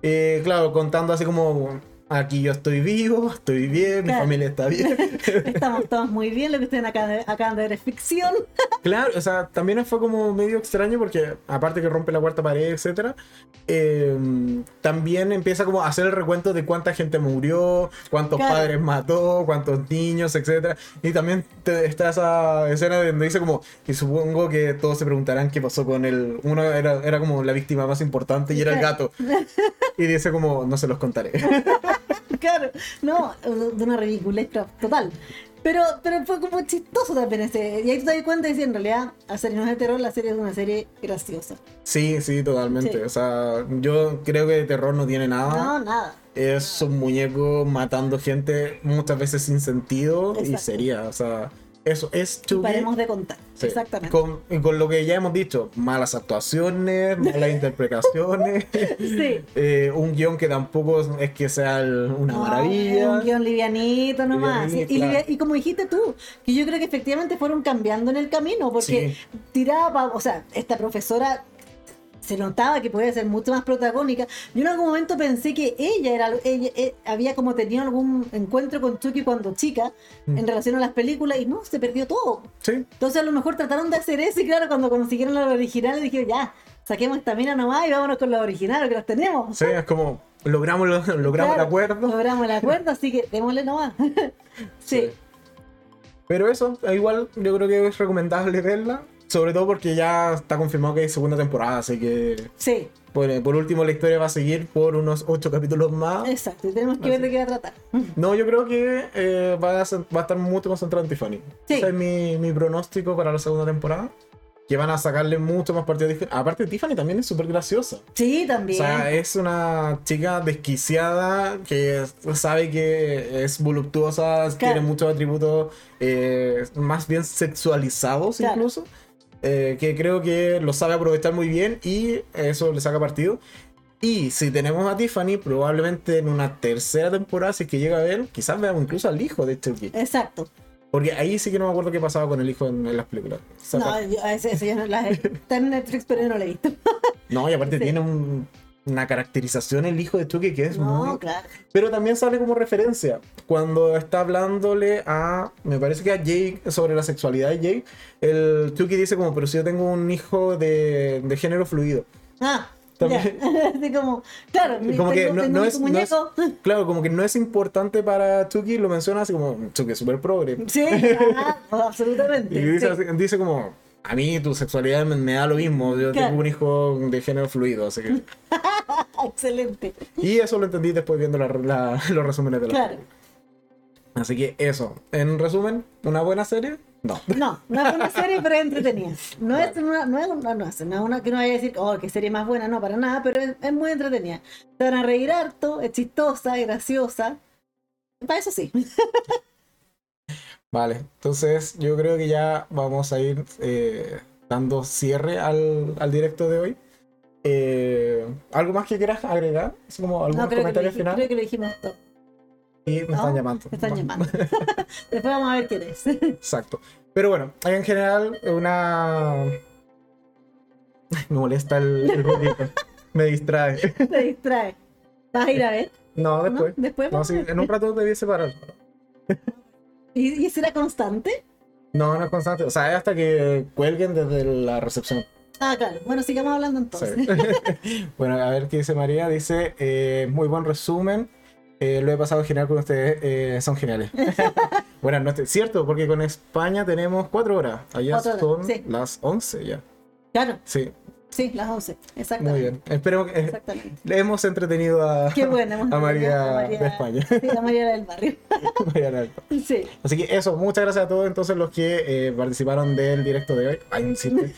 Eh, claro, contando así como aquí yo estoy vivo, estoy bien, mi familia está bien. [LAUGHS] Estamos todos muy bien, lo que ustedes acaban de, acaban de ver es ficción. [LAUGHS] claro, o sea, también fue como medio extraño porque aparte que rompe la cuarta pared, etcétera, eh, también empieza como a hacer el recuento de cuánta gente murió, cuántos Claro. padres mató, cuántos niños, etcétera. Y también te- está esa escena donde dice como, y supongo que todos se preguntarán qué pasó con él. Uno era, era como la víctima más importante y era el gato. [LAUGHS] Y dice como, no se los contaré. [LAUGHS] claro, no, de una ridiculez total. Pero, pero fue como chistoso también ese. Y ahí tú te das cuenta de que en realidad, serie no es de terror, la serie es una serie graciosa. Sí, sí, totalmente. Sí. O sea, yo creo que de terror no tiene nada. No, nada. Es un muñeco matando gente muchas veces sin sentido y sería, o sea, eso es Y Chucky. paremos de contar. Sí. Exactamente. Con, y con lo que ya hemos dicho, malas actuaciones, malas [LAUGHS] interpretaciones, Sí. eh, un guion que tampoco es- que sea el- una No, maravilla. Un guion livianito nomás. Livianito, y, claro. livia- y como dijiste tú, que yo creo que efectivamente fueron cambiando en el camino, porque tiraba, o sea, esta profesora se notaba que podía ser mucho más protagónica. Yo en algún momento pensé que ella era ella, eh, había como tenido algún encuentro con Chucky cuando chica Mm. en relación a las películas y no, se perdió todo. Sí, Entonces a lo mejor trataron de hacer eso y claro, cuando consiguieron los originales dijeron ya, saquemos esta mina nomás y vámonos con los originales que los tenemos. sí, es como logramos, lo- [LAUGHS] logramos Claro, el acuerdo. Logramos el [LAUGHS] acuerdo, así que démosle nomás. [LAUGHS] sí. Pero eso, igual yo creo que es recomendable verla. Sobre todo porque ya está confirmado que hay segunda temporada, así que Sí, Bueno, por último, la historia va a seguir por unos ocho capítulos más. exacto. Y tenemos que ver de qué va a tratar. No, yo creo que eh, va, a, ser- va a estar mucho más centrado en Tiffany. Sí. Ese es mi, mi pronóstico para la segunda temporada. Que van a sacarle mucho más partido a Tiffany. Aparte, Tiffany también es súper graciosa. Sí, O también. sea, es una chica desquiciada que sabe que es voluptuosa, tiene muchos atributos eh, más bien sexualizados Claro. incluso, eh, que creo que lo sabe aprovechar muy bien y eso le saca partido. Y si tenemos a Tiffany, probablemente en una tercera temporada, si es que llega a ver, quizás veamos incluso al hijo de Chucky. Exacto. Porque ahí sí que no me acuerdo qué pasaba con el hijo en, en las películas. Esa No, yo, ese, ese yo no la Está en Netflix, pero yo no la he visto. no, y aparte [LAUGHS] Sí. tiene un- una caracterización el hijo de Chucky que es No, muy... claro. Pero también sale como referencia cuando está hablándole a, me parece que a Jake sobre la sexualidad de Jake, el Chucky dice como, pero si yo tengo un hijo de, de género fluido. Ah, También- [LAUGHS] como, claro, Como que no, es, no es- muñeco. [LAUGHS] claro, como que no es importante para Chucky, lo menciona así como, Chucky es súper progre. Sí, [LAUGHS] ah, absolutamente. Y dice, sí. así- dice como, a mí tu sexualidad me, me da lo mismo, yo Claro. tengo un hijo de género fluido, así que... [LAUGHS] Excelente. Y eso lo entendí después viendo la- la- [LAUGHS] los resúmenes de la Claro. Así que eso, en resumen, ¿una buena serie? No. [LAUGHS] No, no es una serie, pero es entretenida. No es una, no es una, no no es una que no vaya a decir, oh, qué serie más buena, no, para nada, pero es, es muy entretenida. Te van a reír harto, es chistosa, es graciosa. Para eso sí. Vale, entonces yo creo que ya vamos a ir eh, dando cierre al, al directo de hoy. Eh, ¿Algo más que quieras agregar? Así como algunos No, dij- finales. creo que lo dijimos todo. Y me están llamando. Me están llamando. [LAUGHS] Después vamos a ver quién es. Exacto. Pero bueno, en general, una. Me molesta el, el ruidito. Me distrae. [LAUGHS] Te distrae. ¿Vas a ir a ver? No, ¿No? después. Después No, sí, a en un rato debí separar. ¿Y, ¿Y será constante? No, no es constante. O sea, es hasta que cuelguen desde la recepción. Ah, claro. Bueno, sigamos hablando entonces. Sí. [LAUGHS] bueno, a ver qué dice María. Dice, eh, muy buen resumen. Eh, lo he pasado genial con ustedes. eh, son geniales. [LAUGHS] Buenas noches. Cierto, porque con España tenemos cuatro horas. Allá Cuatro horas, son sí. las 11 ya. Claro, Sí, sí, las 11. Exactamente. muy bien. Espero que eh, Exactamente. le hemos entretenido a, Qué bueno. hemos [LAUGHS] a María, a María- de España. Sí, a María del barrio. [LAUGHS] María Alba. [LAUGHS] Sí. Así que eso, muchas gracias a todos entonces los que eh, participaron del directo de hoy. Ay, insiste.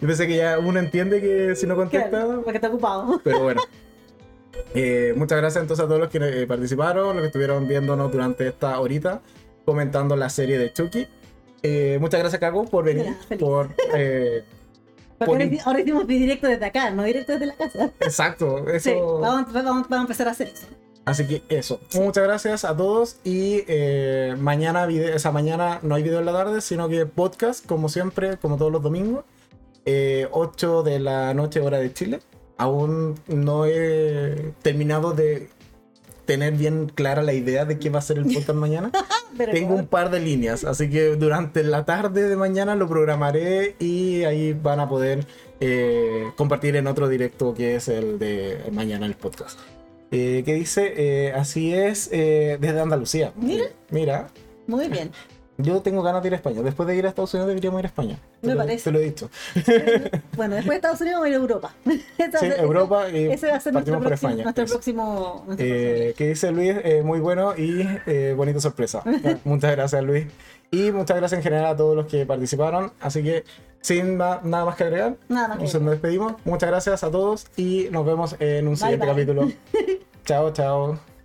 Yo pensé que ya uno entiende que si no contesta, Claro, porque está ocupado. pero bueno. Eh, muchas gracias entonces a todos los que participaron, los que estuvieron viéndonos durante esta horita, comentando la serie de Chucky. Eh, muchas gracias, Caco, por venir. Feliz. por, ahora, hicimos directo desde acá, no directo desde la casa. [LAUGHS] exacto, eso. Sí, vamos, vamos, vamos a empezar a hacer eso. Así que eso. Muchas gracias a todos y eh, mañana, video, esa mañana no hay video en la tarde, sino que podcast, como siempre, como todos los domingos, eh, 8 de la noche hora de Chile. Aún no he terminado de tener bien clara la idea de qué va a ser el podcast mañana. [LAUGHS] Pero Tengo un par de líneas, así que durante la tarde de mañana lo programaré y ahí van a poder eh, compartir en otro directo que es el de mañana el podcast. Eh, ¿Qué dice? Eh, así es, eh, desde Andalucía. Mira. Mira, Muy bien. Yo tengo ganas de ir a España. Después de ir a Estados Unidos deberíamos ir a España. Me parece. Te lo he dicho. [LAUGHS] Bueno, después de Estados Unidos vamos a ir a Europa. Esa- Sí, Europa y Ese va a ser nuestro partimos por próximo, España. nuestro Eso. próximo. nuestro Eh, ¿Qué dice Luis? Eh, muy bueno y eh, bonita sorpresa. [LAUGHS] muchas gracias, Luis. Y muchas gracias en general a todos los que participaron. Así que, sin nada más que agregar. Nada más. que nos despedimos. Muchas gracias a todos y nos vemos en un siguiente bye. capítulo. [LAUGHS] chao, chao.